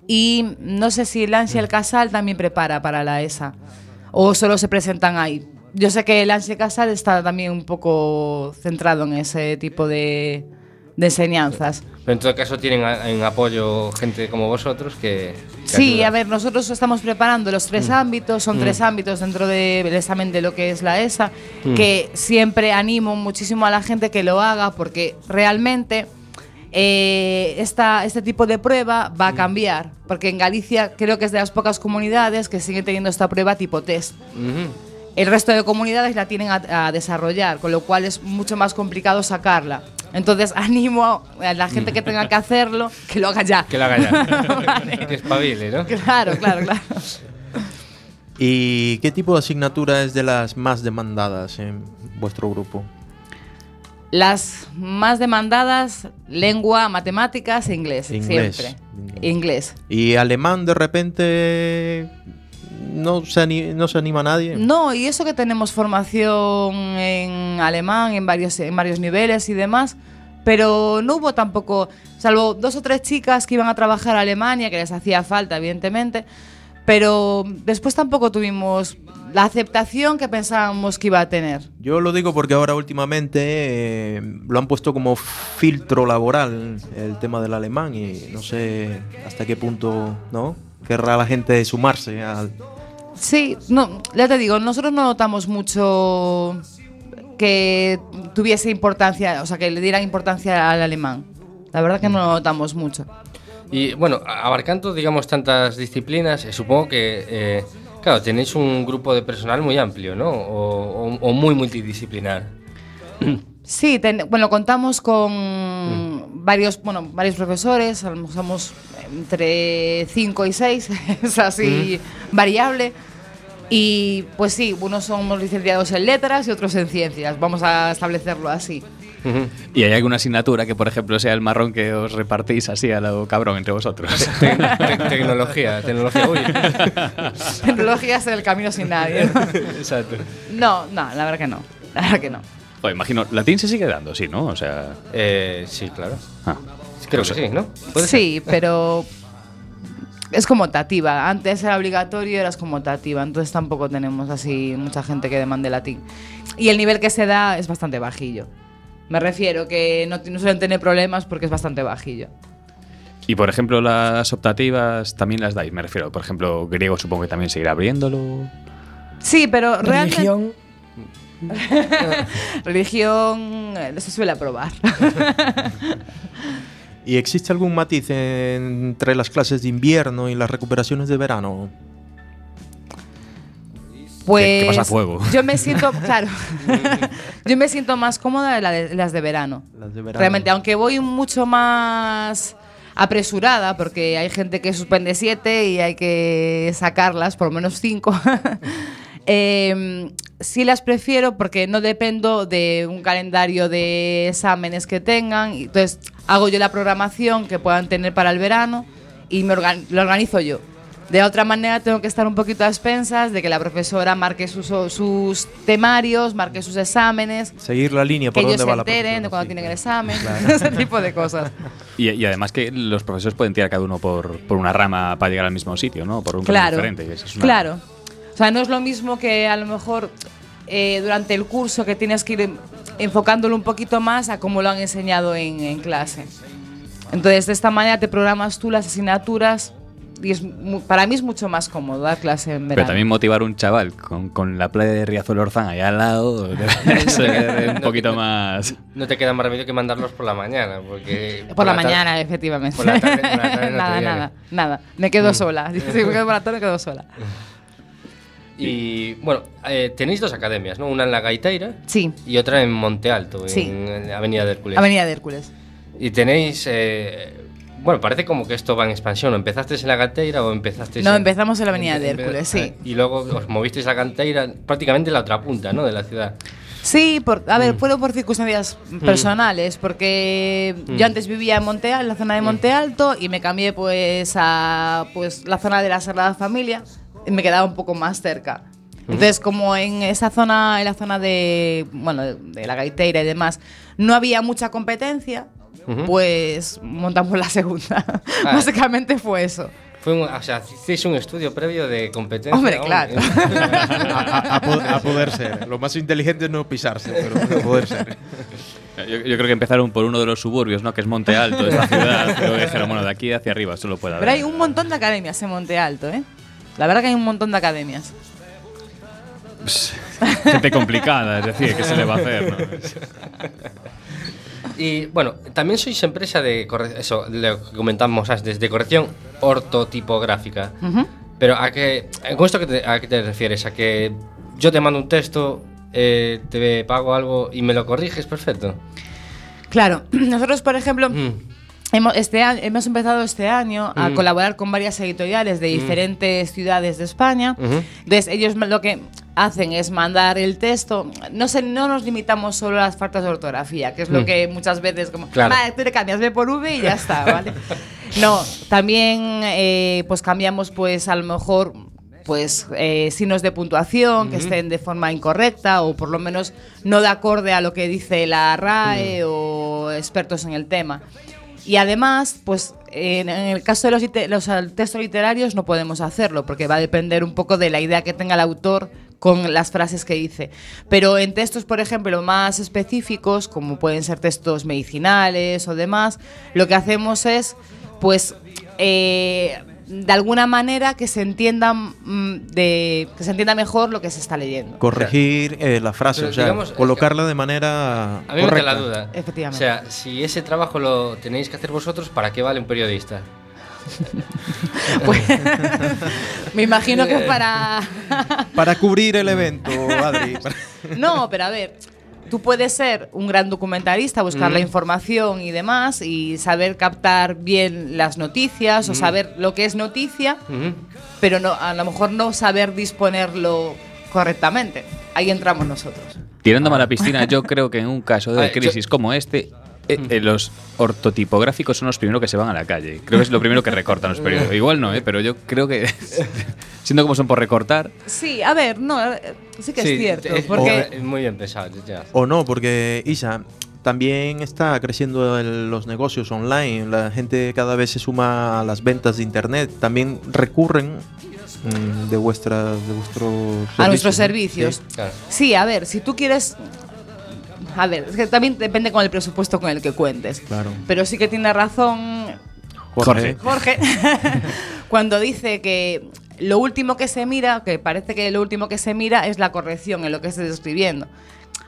Y no sé si el ANSI y el CASAL también prepara para la ESA. O solo se presentan ahí. Yo sé que el el CASAL está también un poco centrado en ese tipo de, de enseñanzas. Pero en todo caso tienen a- en apoyo gente como vosotros que... que Sí, ayuda. a ver, nosotros estamos preparando los tres ámbitos, son tres ámbitos dentro del examen de lo que es la ESA, que siempre animo muchísimo a la gente que lo haga porque realmente eh, esta, este tipo de prueba va a cambiar, porque en Galicia creo que es de las pocas comunidades que siguen teniendo esta prueba tipo test. Ujú. El resto de comunidades la tienen a, a desarrollar, con lo cual es mucho más complicado sacarla. Entonces animo a la gente que tenga que hacerlo que lo haga ya. Que lo haga ya. que espabile, ¿no? Claro, claro, claro. ¿Y qué tipo de asignatura es de las más demandadas en vuestro grupo? Las más demandadas, lengua, matemáticas e inglés, Inglés. siempre. Inglés. ¿Y alemán de repente no se, ani- no se anima nadie? No, y eso que tenemos formación en alemán en varios, en varios niveles y demás, pero no hubo tampoco, salvo dos o tres chicas que iban a trabajar a Alemania, que les hacía falta, evidentemente, pero después tampoco tuvimos la aceptación que pensábamos que iba a tener. Yo lo digo porque ahora últimamente eh, lo han puesto como filtro laboral el tema del alemán y no sé hasta qué punto no querrá la gente sumarse al... Sí, no, ya te digo, nosotros no notamos mucho que tuviese importancia, o sea, que le dieran importancia al alemán. La verdad que no lo notamos mucho. Y bueno, abarcando, digamos, tantas disciplinas, eh, supongo que, eh, claro, tenéis un grupo de personal muy amplio, ¿no? O, o- o muy multidisciplinar. Sí, ten- bueno, contamos con varios, bueno, varios profesores, somos entre 5 y 6, es así variable. Y pues sí, unos somos licenciados en letras y otros en ciencias, vamos a establecerlo así. ¿Y hay alguna asignatura que, por ejemplo, sea el marrón que os repartís así a lo cabrón entre vosotros? Te- te- tecnología, tecnología, uy. Tecnología es el camino sin nadie. ¿no? Exacto. No, no, la verdad que no. La verdad que no. Joder, imagino, latín se sigue dando, sí, ¿no? O sea. Eh, sí, claro. ah. Creo que sí, ¿no? ¿Puede ser? Sí, pero es como tativa. Antes era obligatorio, ahora es como tativa. Entonces tampoco tenemos así mucha gente que demande latín. Y el nivel que se da es bastante bajillo. Me refiero que no, no suelen tener problemas porque es bastante bajillo. Y por ejemplo, las optativas también las dais, me refiero. Por ejemplo, griego supongo que también seguirá abriéndolo. Sí, pero realmente... religión. Religión eh, se suele aprobar. ¿Y existe algún matiz entre las clases de invierno y las recuperaciones de verano? Pues que pasa fuego. yo me siento, claro, yo me siento más cómoda la de- las de verano. Las de verano. Realmente, aunque voy mucho más apresurada, porque hay gente que suspende siete y hay que sacarlas, por lo menos cinco. Eh, sí las prefiero porque no dependo de un calendario de exámenes que tengan. Entonces hago yo la programación que puedan tener para el verano y me organ- lo organizo yo. De otra manera tengo que estar un poquito a expensas de que la profesora marque sus, sus temarios, marque sus exámenes, Seguir la línea que por ellos dónde se va la enteren de profesora, cuando sí. tienen el examen, ese tipo de cosas. Y, y además que los profesores pueden tirar cada uno por, por una rama para llegar al mismo sitio, ¿no? Por un camino Claro, diferente. Eso es una- claro. O sea, no es lo mismo que a lo mejor eh, durante el curso que tienes que ir en- enfocándolo un poquito más a cómo lo han enseñado en, en clase. Entonces, de esta manera te programas tú las asignaturas y es para mí es mucho más cómodo dar clase en verano. Pero también motivar a un chaval con, con la playa de Riazuelo Orzán ahí al lado ser un poquito más. No te queda más remedio que mandarlos por la mañana, porque... Por la, mañana, efectivamente. por la tarde- por la tarde no te nada, nada, nada. Me quedo sola. Si me quedo por la tarde, me quedo sola. Y bueno, eh, tenéis dos academias, ¿no? Una en la Gaiteira Sí, y otra en Monte Alto, Sí. en Avenida de Hércules. Avenida de Hércules. Y tenéis... eh, bueno, parece como que esto va en expansión. ¿O ¿Empezasteis en la Gaiteira o empezasteis No, en- empezamos en la Avenida de Hércules, sí. Y luego os movisteis a Gaiteira, prácticamente en la otra punta, ¿no? De la ciudad. Sí, por, a Mm. ver, fueron por circunstancias personales, porque Mm. yo antes vivía en Monte Al- en la zona de Monte Alto, y me cambié pues a pues la zona de la Sagrada Familia, y me quedaba un poco más cerca. Entonces, como en esa zona, en la zona de, bueno, de la gaiteira y demás, no había mucha competencia, Ujú. pues montamos la segunda. Ah. Básicamente fue eso. Fue un, o sea, hiciste un estudio previo de competencia. Hombre, claro. a, a- a a poder ser. Lo más inteligente es no pisarse, pero a poder ser. Yo, yo creo que empezaron por uno de los suburbios, ¿no? Que es Monte Alto, de esta ciudad. Pero dijeron, bueno, de aquí hacia arriba solo puede haber. Pero hay un montón de academias en Monte Alto, ¿eh? La verdad que hay un montón de academias. Gente complicada, es decir, ¿qué se le va a hacer? ¿no? Y bueno, también sois empresa de corre- eso, lo que comentamos antes, de corrección ortotipográfica. Pero a qué, con esto que te- a qué te refieres, a que yo te mando un texto, eh, te pago algo y me lo corriges, perfecto. Claro, nosotros, por ejemplo, Mm. hemos, este hemos empezado este año a Mm. colaborar con varias editoriales de diferentes ciudades de España. Entonces, ellos lo que hacen es mandar el texto. No, sé, no nos limitamos solo a las faltas de ortografía, que es lo Mm. que muchas veces como, Claro. "Vale, tú le cambias B por V y ya está, ¿vale? no, también eh, pues cambiamos pues a lo mejor pues eh, signos de puntuación que estén de forma incorrecta o por lo menos no de acorde a lo que dice la RAE o expertos en el tema. Y además, pues en, el caso de los, los textos literarios no podemos hacerlo porque va a depender un poco de la idea que tenga el autor con las frases que dice. Pero en textos, por ejemplo, más específicos, como pueden ser textos medicinales o demás, lo que hacemos es, pues, eh, de alguna manera que se entienda mm, de que se entienda mejor lo que se está leyendo. Corregir eh, la frase, Pero o sea, digamos, colocarla de manera A mí me correcta. queda la duda. Efectivamente. O sea, si ese trabajo lo tenéis que hacer vosotros, ¿para qué vale un periodista? Pues, me imagino que para Para cubrir el evento, Adri. No, pero a ver, tú puedes ser un gran documentalista, buscar Mm. la información y demás, y saber captar bien las noticias o Mm. saber lo que es noticia, Ujú. pero no, a lo mejor no saber disponerlo correctamente. Ahí entramos nosotros. Tirándome a la piscina, yo creo que en un caso de crisis como este, eh, eh, los ortotipográficos son los primeros que se van a la calle. Creo que es lo primero que recortan los periódicos. Igual no, ¿eh? pero yo creo que, siendo como son por recortar, Sí, a ver, no, eh, sí que Sí, es cierto, es- porque es muy bien pensado. ya. O no, porque Isa, también está creciendo el- los negocios online. La gente cada vez se suma a las ventas de internet. También recurren mm, de vuestras de vuestros a nuestros ¿no? servicios. Sí. Claro. Sí, a ver, si tú quieres... A ver, es que también depende con el presupuesto con el que cuentes. Claro. Pero sí que tiene razón Jorge. Jorge, cuando dice que lo último que se mira, que parece que lo último que se mira es la corrección en lo que estés escribiendo.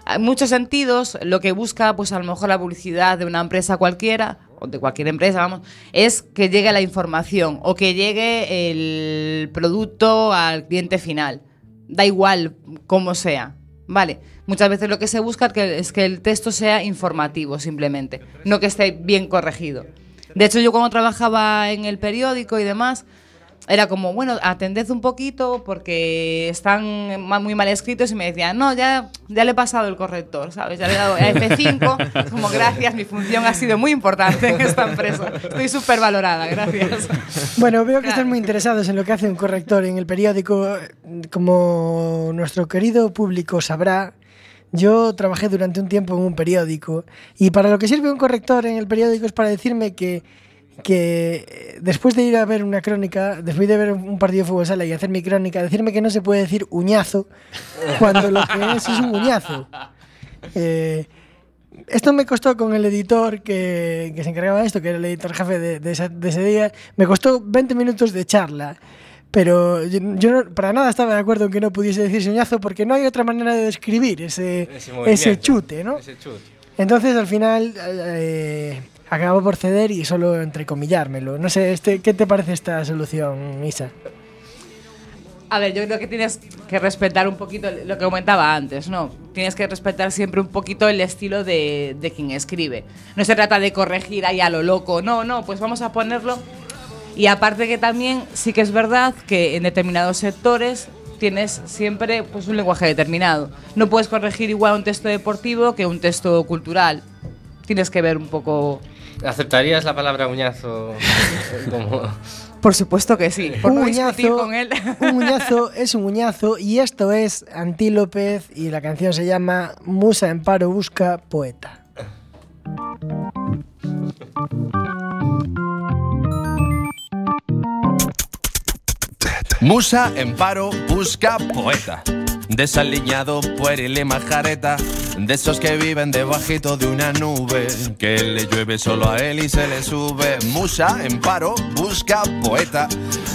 En muchos sentidos, lo que busca, pues a lo mejor la publicidad de una empresa cualquiera, o de cualquier empresa, vamos, es que llegue la información o que llegue el producto al cliente final. Da igual cómo sea. Vale, muchas veces lo que se busca es que el texto sea informativo simplemente, no que esté bien corregido. De hecho, yo cuando trabajaba en el periódico y demás, era como, bueno, atended un poquito porque están muy mal escritos y me decían, no, ya, ya le he pasado el corrector, ¿sabes? Ya le he dado a F5. Es como, gracias, mi función ha sido muy importante en esta empresa. Estoy súper valorada, gracias. Bueno, veo que Claro. están muy interesados en lo que hace un corrector en el periódico. Como nuestro querido público sabrá, yo trabajé durante un tiempo en un periódico y para lo que sirve un corrector en el periódico es para decirme que, que eh, después de ir a ver una crónica, después de ver un partido de fútbol sala y hacer mi crónica, decirme que no se puede decir uñazo cuando lo que es es un uñazo. Eh, esto me costó con el editor que, que se encargaba de esto, que era el editor jefe de, ese día, me costó 20 minutos de charla. Pero yo, yo no- para nada estaba de acuerdo en que no pudiese decir soñazo porque no hay otra manera de describir ese, Ese chute, ¿no? Ese chute. Entonces al final eh, acabó por ceder y solo entrecomillármelo. No sé, este, ¿qué te parece esta solución, Isa? A ver, yo creo que tienes que respetar un poquito lo que comentaba antes, ¿no? Tienes que respetar siempre un poquito el estilo de, de quien escribe. No se trata de corregir ahí a lo loco, no, no, pues vamos a ponerlo. Y aparte que también sí que es verdad que en determinados sectores tienes siempre pues, un lenguaje determinado. No puedes corregir igual un texto deportivo que un texto cultural. Tienes que ver un poco... ¿Aceptarías la palabra uñazo como.? Por supuesto que sí, por un no uñazo, con él. un uñazo es un uñazo y esto es Anti López y la canción se llama Musa en paro busca poeta. Musa en paro busca poeta. Desaliñado, pueril y majareta. De esos que viven debajito de una nube. Que le llueve solo a él y se le sube. Musa en paro busca poeta.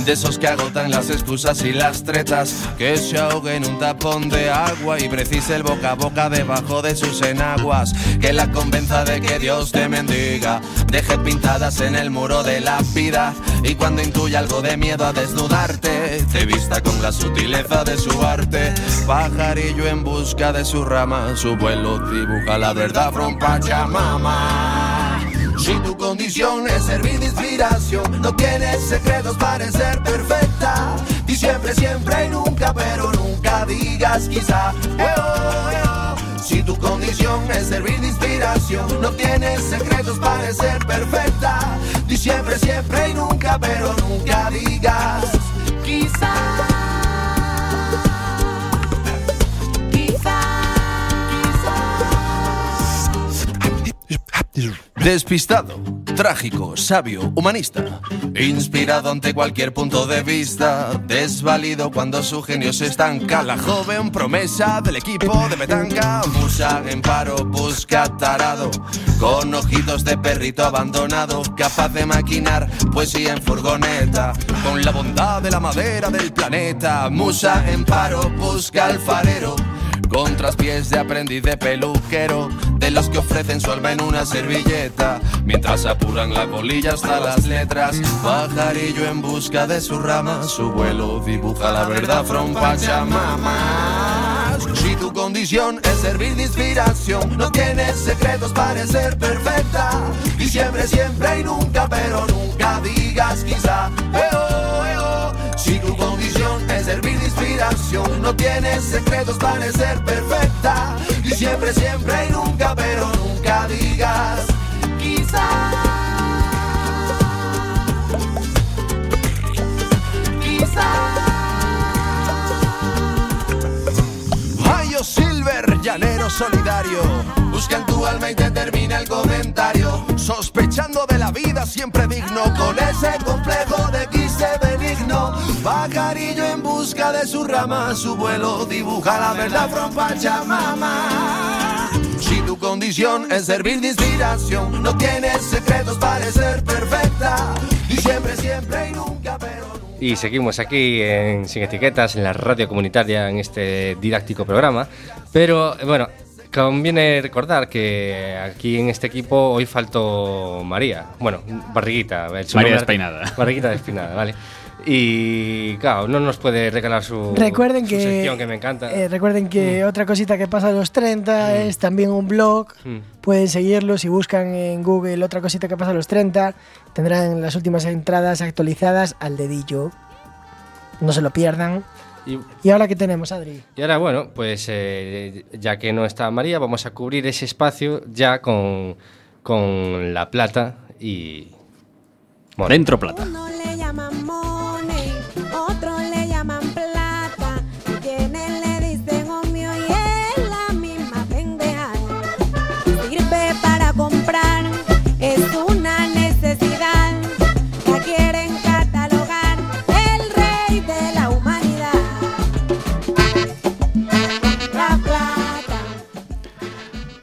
De esos que agotan las excusas y las tretas. Que se ahogue en un tapón de agua y precise el boca a boca debajo de sus enaguas. Que la convenza de que Dios te mendiga. Deje pintadas en el muro de la vida. Y cuando intuya algo de miedo a desnudarte, te vista con la sutileza de su arte. Pajarillo en busca de su rama, su vuelo dibuja la verdad from Pachamama. Si tu condición es servir de inspiración, no tienes secretos para ser perfecta. Y siempre, siempre y nunca, pero nunca digas quizá. Eh, oh, eh, oh. Si tu condición es servir de inspiración, no tienes secretos para ser perfecta. Di siempre, siempre y nunca, pero nunca digas quizá. Despistado, trágico, sabio, humanista, inspirado ante cualquier punto de vista, desvalido cuando su genio se estanca, la joven promesa del equipo de petanca, musa en paro, busca tarado, con ojitos de perrito abandonado, capaz de maquinar poesía en furgoneta, con la bondad de la madera del planeta, musa en paro, busca alfarero. Con traspiés de aprendiz de peluquero, de los que ofrecen su alma en una servilleta, mientras apuran la colilla hasta las letras. Pajarillo en busca de su rama, su vuelo dibuja la verdad from Pachamama. Si tu condición es servir de inspiración, no tienes secretos para ser perfecta. Y siempre, siempre y nunca, pero nunca digas quizá. Si tu condición es servir inspiración, no tienes secretos para ser perfecta. Y siempre, siempre y nunca, pero nunca digas quizá. Mayo Silver, llanero solidario. Busca tu alma y te el comentario. Sospechando de la vida siempre digno. Con ese complejo de quise benigno. Pajarillo en busca de su rama. Su vuelo dibuja la verdad from Pachamama. Si tu condición es servir de inspiración, no tienes secretos para ser perfecta. Y siempre, siempre y nunca, pero Y seguimos aquí en Sin Etiquetas, en la radio comunitaria, en este didáctico programa. Pero bueno, conviene recordar que aquí en este equipo hoy faltó María. Bueno, Barriguita. María nombre- Despeinada. Barriguita Despeinada, vale. Y claro, no nos puede regalar su, Recuerden su que, sección que me encanta. eh, recuerden que otra cosita que pasa a los 30 es también un blog. Mm. Pueden seguirlo si buscan en Google otra cosita que pasa a los 30. Tendrán las últimas entradas actualizadas al dedillo. No se lo pierdan. Y, ¿Y ahora qué tenemos, Adri? y ahora, bueno, pues eh, ya que no está María, vamos a cubrir ese espacio ya con, con La Plata y... Bueno, Dentro plata. Uno le llaman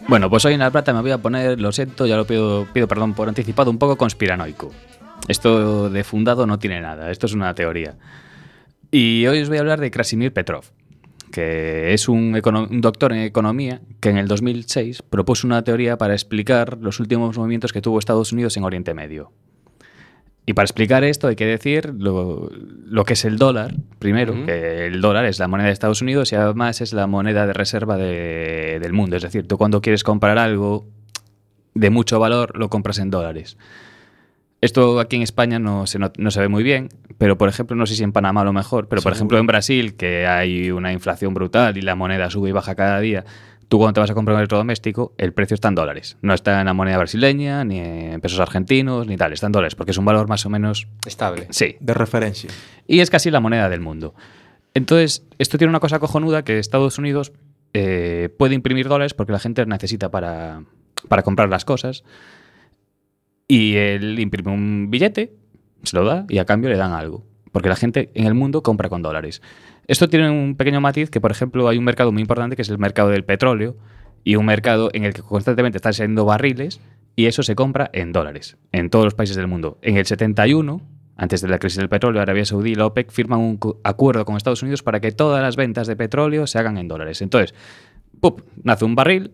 Bueno, pues hoy en La Plata me voy a poner, lo siento, ya lo pido, pido perdón por anticipado, un poco conspiranoico. Esto de fundado no tiene nada, esto es una teoría. Y hoy os voy a hablar de Krasimir Petrov, que es un, un doctor en economía que en el 2006 propuso una teoría para explicar los últimos movimientos que tuvo Estados Unidos en Oriente Medio. Y para explicar esto hay que decir lo, lo que es el dólar, primero, que el dólar es la moneda de Estados Unidos y además es la moneda de reserva de- del mundo. Es decir, tú cuando quieres comprar algo de mucho valor, lo compras en dólares. Esto aquí en España no se, no, no se ve muy bien, pero por ejemplo, no sé si en Panamá lo mejor, pero por ejemplo en Brasil, que hay una inflación brutal y la moneda sube y baja cada día, tú cuando te vas a comprar un electrodoméstico, el precio está en dólares. No está en la moneda brasileña, ni en pesos argentinos, ni tal, está en dólares, porque es un valor más o menos... estable. Sí, De referencia. y es casi la moneda del mundo. Entonces, esto tiene una cosa cojonuda que Estados Unidos eh, puede imprimir dólares porque la gente necesita para, para comprar las cosas. Y él imprime un billete, se lo da y a cambio le dan algo. Porque la gente en el mundo compra con dólares. Esto tiene un pequeño matiz que, por ejemplo, hay un mercado muy importante que es el mercado del petróleo y un mercado en el que constantemente están saliendo barriles y eso se compra en dólares en todos los países del mundo. En el 71, antes de la crisis del petróleo, Arabia Saudí y la OPEC firman un cu- acuerdo con Estados Unidos para que todas las ventas de petróleo se hagan en dólares. Entonces, ¡pup! nace un barril,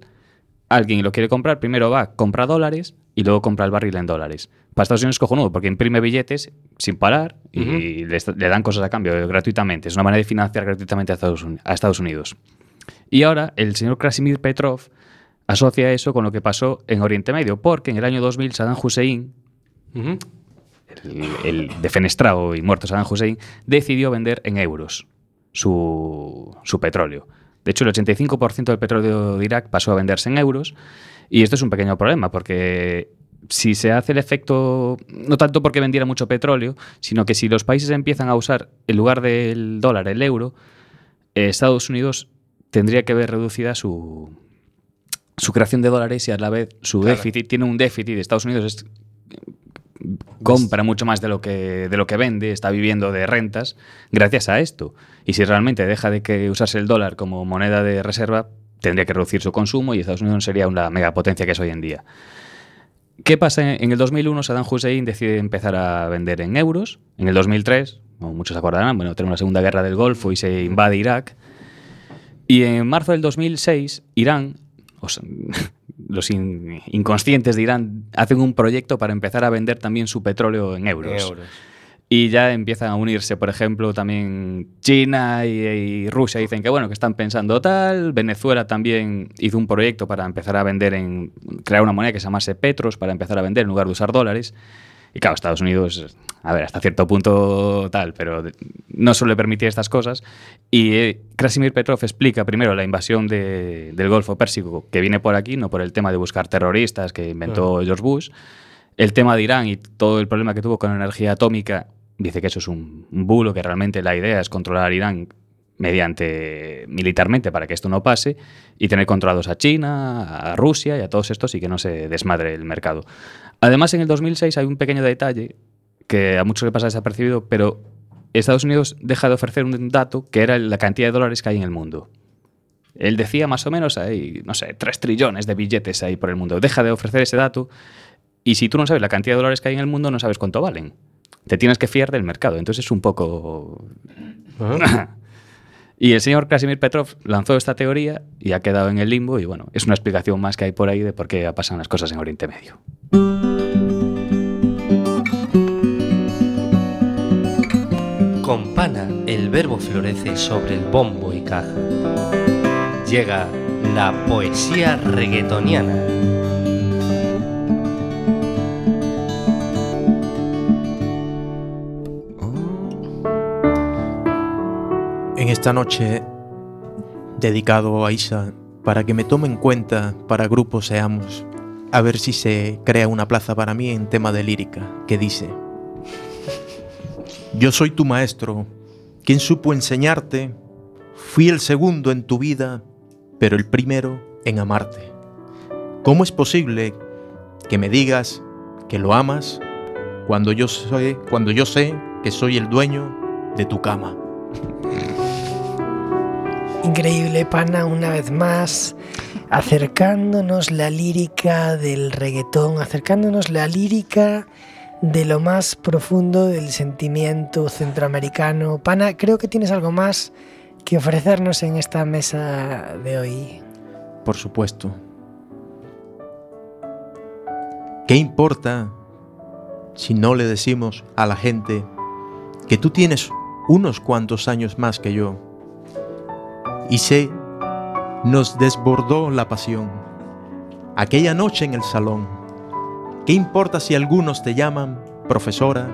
alguien lo quiere comprar, primero va, compra dólares y luego compra el barril en dólares. Para Estados Unidos es cojonudo porque imprime billetes sin parar y le, dan cosas a cambio gratuitamente. Es una manera de financiar gratuitamente a Estados, Uni- a Estados Unidos. Y ahora el señor Krasimir Petrov asocia eso con lo que pasó en Oriente Medio, porque en el año 2000 Saddam Hussein, el, el defenestrado y muerto Saddam Hussein, decidió vender en euros su, su petróleo. De hecho, el 85% del petróleo de Irak pasó a venderse en euros. Y esto es un pequeño problema, porque si se hace el efecto, no tanto porque vendiera mucho petróleo, sino que si los países empiezan a usar, en lugar del dólar, el euro, eh, Estados Unidos tendría que ver reducida su, su creación de dólares y a la vez su Claro. déficit. Tiene un déficit. Estados Unidos es- compra mucho más de lo que de lo que vende, está viviendo de rentas gracias a esto. Y si realmente deja de que usarse el dólar como moneda de reserva, tendría que reducir su consumo y Estados Unidos sería una megapotencia que es hoy en día. ¿Qué pasa? En el 2001 Saddam Hussein decide empezar a vender en euros. En el 2003, como muchos acordarán, bueno, tenemos la Segunda Guerra del Golfo y se invade Irak. Y en marzo del 2006, Irán, los in- inconscientes de Irán, hacen un proyecto para empezar a vender también su petróleo en euros. En euros. Y ya empiezan a unirse, por ejemplo, también China y, y Rusia dicen que bueno, que están pensando tal. Venezuela también hizo un proyecto para empezar a vender en crear una moneda que se llamase Petros para empezar a vender en lugar de usar dólares. Y claro, Estados Unidos, a ver, hasta cierto punto tal, pero no suele permitir estas cosas. Y eh, Krasimir Petrov explica primero la invasión de- del Golfo Pérsico, que viene por aquí, no por el tema de buscar terroristas que inventó George Bush. El tema de Irán y todo el problema que tuvo con la energía atómica, dice que eso es un, un bulo, que realmente la idea es controlar Irán mediante militarmente para que esto no pase y tener controlados a China, a Rusia y a todos estos y que no se desmadre el mercado. Además, en el 2006 hay un pequeño detalle que a muchos le pasa desapercibido, pero Estados Unidos deja de ofrecer un dato que era la cantidad de dólares que hay en el mundo. Él decía más o menos, hay, no sé, 3 trillones de billetes ahí por el mundo. Deja de ofrecer ese dato y si tú no sabes la cantidad de dólares que hay en el mundo, no sabes cuánto valen. Te tienes que fiar del mercado. Entonces es un poco... y el señor Krasimir Petrov lanzó esta teoría y ha quedado en el limbo y bueno, es una explicación más que hay por ahí de por qué pasan las cosas en Oriente Medio. Con pana el verbo florece sobre el bombo y caja. Llega la poesía reggaetoniana. En esta noche, dedicado a Isa, para que me tome en cuenta para Grupo Seamos, a ver si se crea una plaza para mí en tema de lírica, que dice, Yo soy tu maestro, quien supo enseñarte, fui el segundo en tu vida, pero el primero en amarte. ¿Cómo es posible que me digas que lo amas cuando yo soy, cuando yo sé que soy el dueño de tu cama? Increíble, Pana, una vez más, acercándonos la lírica del reggaetón, acercándonos la lírica de lo más profundo del sentimiento centroamericano. Pana, creo que tienes algo más que ofrecernos en esta mesa de hoy. Por supuesto. ¿Qué importa si no le decimos a la gente que tú tienes unos cuantos años más que yo? Y se nos desbordó la pasión. Aquella noche en el salón. ¿Qué importa si algunos te llaman profesora?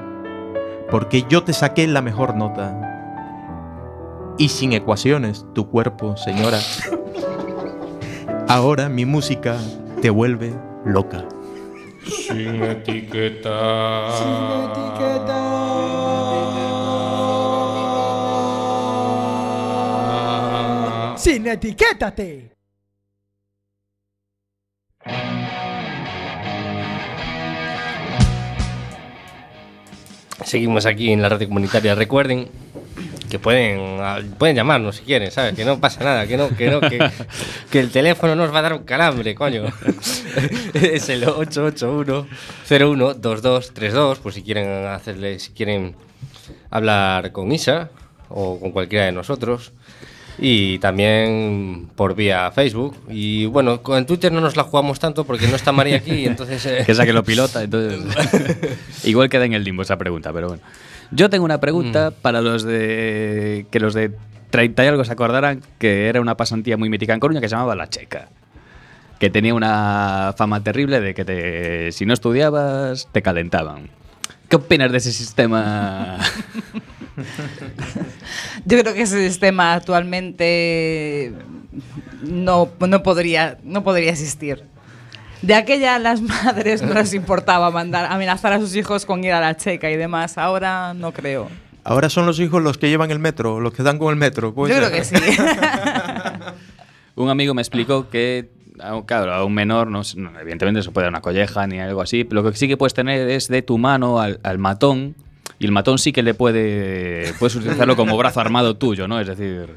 Porque yo te saqué la mejor nota. Y sin ecuaciones, tu cuerpo, señora. Ahora mi música te vuelve loca. Sin etiqueta. ¡Sin etiquétate! Seguimos aquí en la radio comunitaria. Recuerden que pueden, ah, pueden llamarnos si quieren, ¿sabes? Que no pasa nada, que no, que no, que, que el teléfono nos va a dar un calambre, coño. es el 881-012232, por si quieren hacerle, si quieren hablar con Isa o con cualquiera de nosotros. Y también por vía Facebook. Y bueno, con Twitter no nos la jugamos tanto porque no está María aquí, entonces... eh, que es la que lo pilota, entonces. Igual queda en el limbo esa pregunta, pero bueno. Yo tengo una pregunta Mm. para los de. que los de 30 y algo se acordarán que era una pasantía muy mítica en Coruña que se llamaba La Checa. Que tenía una fama terrible de que te, si no estudiabas te calentaban. ¿Qué opinas de ese sistema? Yo creo que ese sistema actualmente no, no, podría, no podría existir. De aquella las madres no les importaba mandar amenazar a sus hijos con ir a la checa y demás. Ahora no creo. Ahora son los hijos los que llevan el metro, los que dan con el metro. Yo creo ser. que sí. un amigo me explicó que, claro, a un menor, no, evidentemente no se puede dar una colleja ni algo así, pero lo que sí que puedes tener es de tu mano al, al matón. Y el matón sí que le puede. Puedes utilizarlo como brazo armado tuyo, ¿no? Es decir.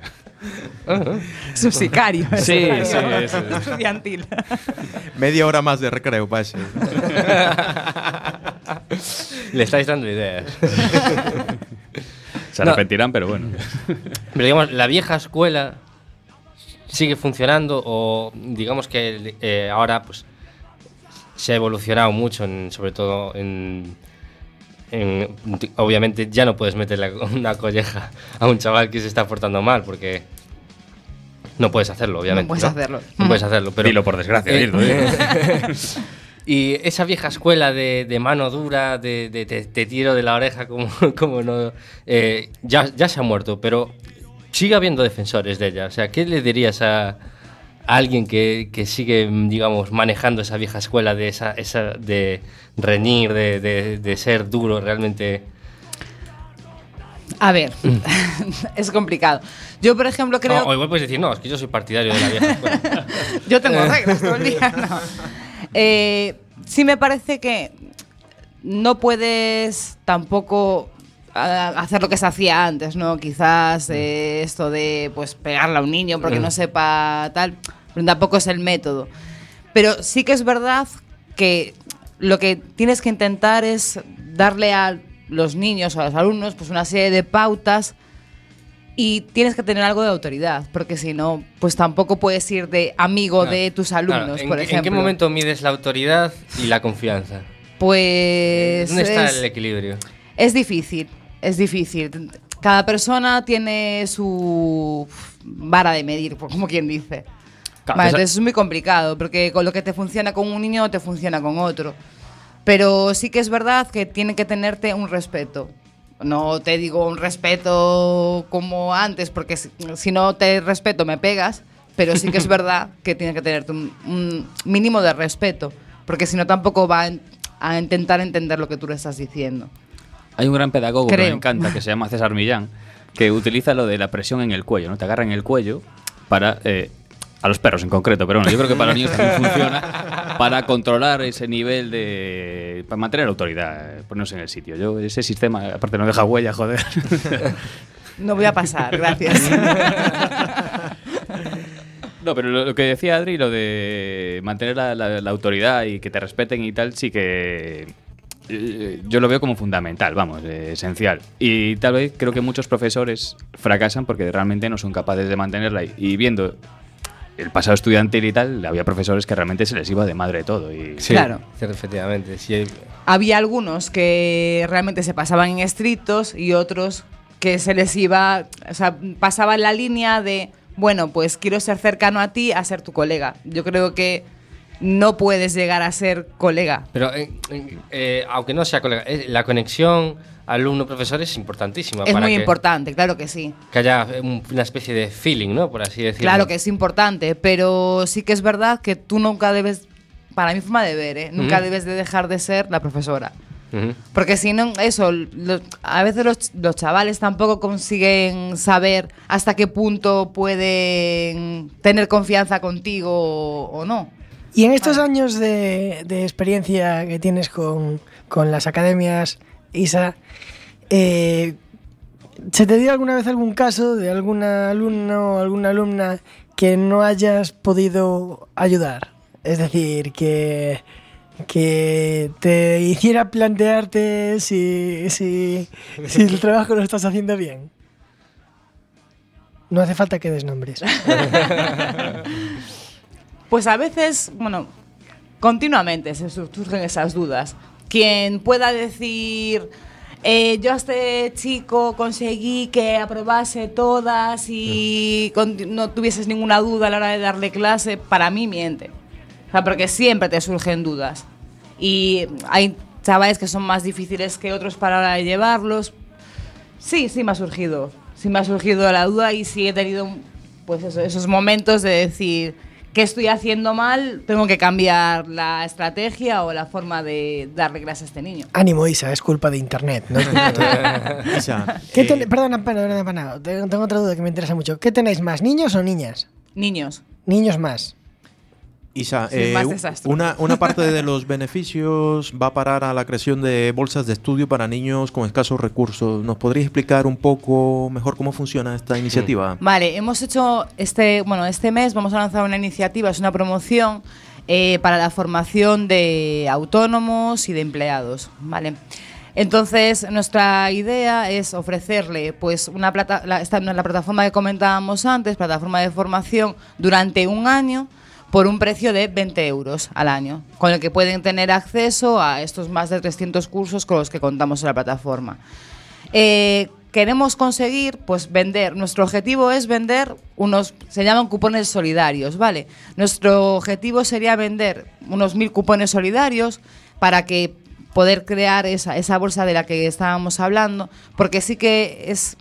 Es un sicario. es Sí, sí, eso es. estudiantil. Media hora más de recreo para ese. Le estáis dando ideas. Se No. arrepentirán, pero bueno. Pero digamos, la vieja escuela sigue funcionando o digamos que eh, ahora pues se ha evolucionado mucho, en- sobre todo en, en- Obviamente ya no puedes meterle una colleja a un chaval que se está portando mal porque no puedes hacerlo, obviamente. puedes hacerlo. No puedes hacerlo, pero... Dilo por desgracia, Eh, dilo, dilo. Y esa vieja escuela de, de mano dura, de, de- te- te tiro de la oreja como, como no, eh, ya, ya se ha muerto, pero sigue habiendo defensores de ella. O sea, ¿qué le dirías a alguien que, que sigue, mm, digamos, manejando esa vieja escuela de, esa, esa, de reñir, de, de- de ser duro realmente? A ver, es complicado. Yo, por ejemplo, creo. No, o igual puedes decir, no, es que yo soy partidario de la vieja escuela. Yo tengo reglas todo el día. no. Eh, sí me parece que no puedes tampoco hacer lo que se hacía antes, ¿no? Quizás eh, esto de pues pegarle a un niño porque no sepa tal, pero tampoco es el método. Pero sí que es verdad que lo que tienes que intentar es darle a los niños o a los alumnos pues una serie de pautas y tienes que tener algo de autoridad, porque si no, pues tampoco puedes ir de amigo Claro. de tus alumnos, ¿en, por ejemplo. ¿En qué momento mides la autoridad y la confianza? Pues ¿Dónde está es, el equilibrio? es difícil, es difícil. cada persona tiene su vara de medir, como quien dice. Claro, Vale, entonces es muy complicado, porque con lo que te funciona con un niño no te funciona con otro. Pero sí que es verdad que tiene que tenerte un respeto. No te digo un respeto como antes, porque si, si no te respeto me pegas, pero sí que es verdad que tiene que tenerte un, un mínimo de respeto, porque si no tampoco va a intentar entender lo que tú le estás diciendo. Hay un gran pedagogo que me encanta, que se llama César Millán, que utiliza lo de la presión en el cuello, ¿no? Te agarra en el cuello para... eh, a los perros en concreto, pero bueno, yo creo que para los niños también funciona para controlar ese nivel de... para mantener la autoridad, eh, ponerse en el sitio. Yo, ese sistema, aparte no deja huella, joder. No voy a pasar, gracias. No, pero lo, lo que decía Adri, lo de mantener la, la- la autoridad y que te respeten y tal, sí que eh, yo lo veo como fundamental, vamos, eh, esencial. Y tal vez creo que muchos profesores fracasan porque realmente no son capaces de mantenerla. Y, y viendo el pasado estudiantil y tal, había profesores que realmente se les iba de madre todo. Y, Sí, Claro. sí, efectivamente. Sí, Había algunos que realmente se pasaban en estrictos y otros que se les iba, o sea, pasaban la línea de, bueno, pues quiero ser cercano a ti a ser tu colega. Yo creo que no puedes llegar a ser colega. Pero eh, eh, eh, aunque no sea colega, eh, la conexión alumno-profesor es importantísima. Es para muy que, importante, claro que sí. Que haya un- una especie de feeling, ¿no? Por así decirlo. Claro que es importante, pero sí que es verdad que tú nunca debes, para mi forma de ver, ¿eh? nunca debes de dejar de ser la profesora. Porque si no, eso, lo- a veces los, los chavales tampoco consiguen saber hasta qué punto pueden tener confianza contigo o no. Y en estos años de, de experiencia que tienes con, con las academias, Isa, eh, ¿se te dio alguna vez algún caso de algún alumno o alguna alumna que no hayas podido ayudar? Es decir, que, que te hiciera plantearte si, si, si el trabajo lo estás haciendo bien. No hace falta que des nombres. Pues a veces, bueno, continuamente se sur- surgen esas dudas. Quien pueda decir, eh, yo a este chico conseguí que aprobase todas y no tuvieses ninguna duda a la hora de darle clase, para mí miente. O sea, porque siempre te surgen dudas. Y hay chavales que son más difíciles que otros para la hora de llevarlos. Sí, sí me ha surgido. Sí me ha surgido la duda y sí he tenido pues eso, esos momentos de decir qué estoy haciendo mal, tengo que cambiar la estrategia o la forma de darle clase a este niño. Ánimo, Isa, es culpa de internet. No. Isa, ¿Qué eh, ten- Perdona, perdona, perdona, tengo otra duda que me interesa mucho. ¿Qué tenéis más, niños o niñas? Niños. Niños más. Isa, Sí, eh, una parte de los beneficios va a parar a la creación de bolsas de estudio para niños con escasos recursos. ¿Nos podrías explicar un poco mejor cómo funciona esta iniciativa? Vale, hemos hecho este, bueno, este mes vamos a lanzar una iniciativa, es una promoción eh, para la formación de autónomos y de empleados, ¿vale? Entonces, nuestra idea es ofrecerle pues una plata, la, esta, la plataforma que comentábamos antes, plataforma de formación, durante un año por un precio de 20 euros al año, con el que pueden tener acceso a estos más de 300 cursos con los que contamos en la plataforma. Eh, queremos conseguir, pues vender, nuestro objetivo es vender unos, se llaman cupones solidarios, ¿vale? Nuestro objetivo sería vender unos mil cupones solidarios para que poder crear esa, esa bolsa de la que estábamos hablando, porque sí que es,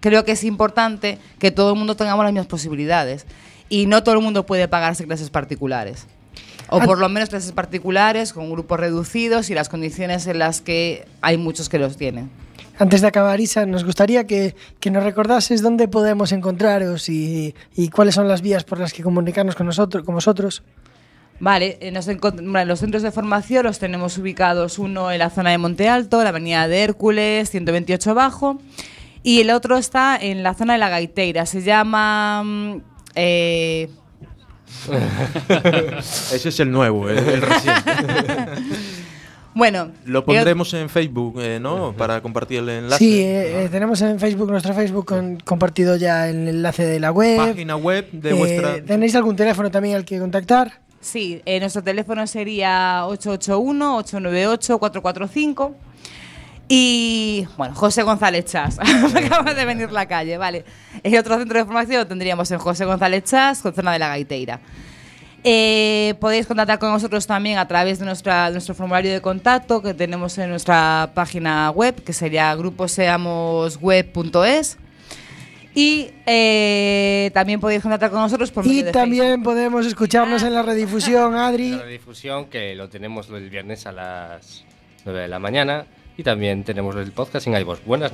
creo que es importante que todo el mundo tengamos las mismas posibilidades y no todo el mundo puede pagarse clases particulares. O por lo menos clases particulares con grupos reducidos y las condiciones en las que hay muchos que los tienen. Antes de acabar, Isa, nos gustaría que, que nos recordases dónde podemos encontraros y, y cuáles son las vías por las que comunicarnos con nosotros, con vosotros. Vale, eh, nos los centros de formación los tenemos ubicados uno en la zona de Monte Alto, la avenida de Hércules, 128 Bajo, y el otro está en la zona de la Gaiteira. Se llama... eh, Ese es el nuevo, el, el reciente. bueno, Lo el- pondremos en Facebook, eh, ¿no? Para compartir el enlace. Sí, eh, eh, tenemos en Facebook, nuestro Facebook, con- compartido ya el enlace de la web. Página web de Eh, vuestra... ¿Tenéis algún teléfono también al que contactar? Sí, eh, nuestro teléfono sería 881-898-445 Y bueno, José González Chas, me acaba de venir la calle, vale. El otro centro de formación lo tendríamos en José González Chas, con zona de la Gaiteira. Eh, podéis contactar con nosotros también a través de nuestra, de nuestro formulario de contacto que tenemos en nuestra página web, que sería gruposeamosweb.es. Y eh, también podéis contactar con nosotros por Y medio de también podemos escucharnos en la redifusión, La Adri. redifusión que lo tenemos el viernes a las 9 de la mañana y también tenemos el podcast en iVoox. Buenas noches.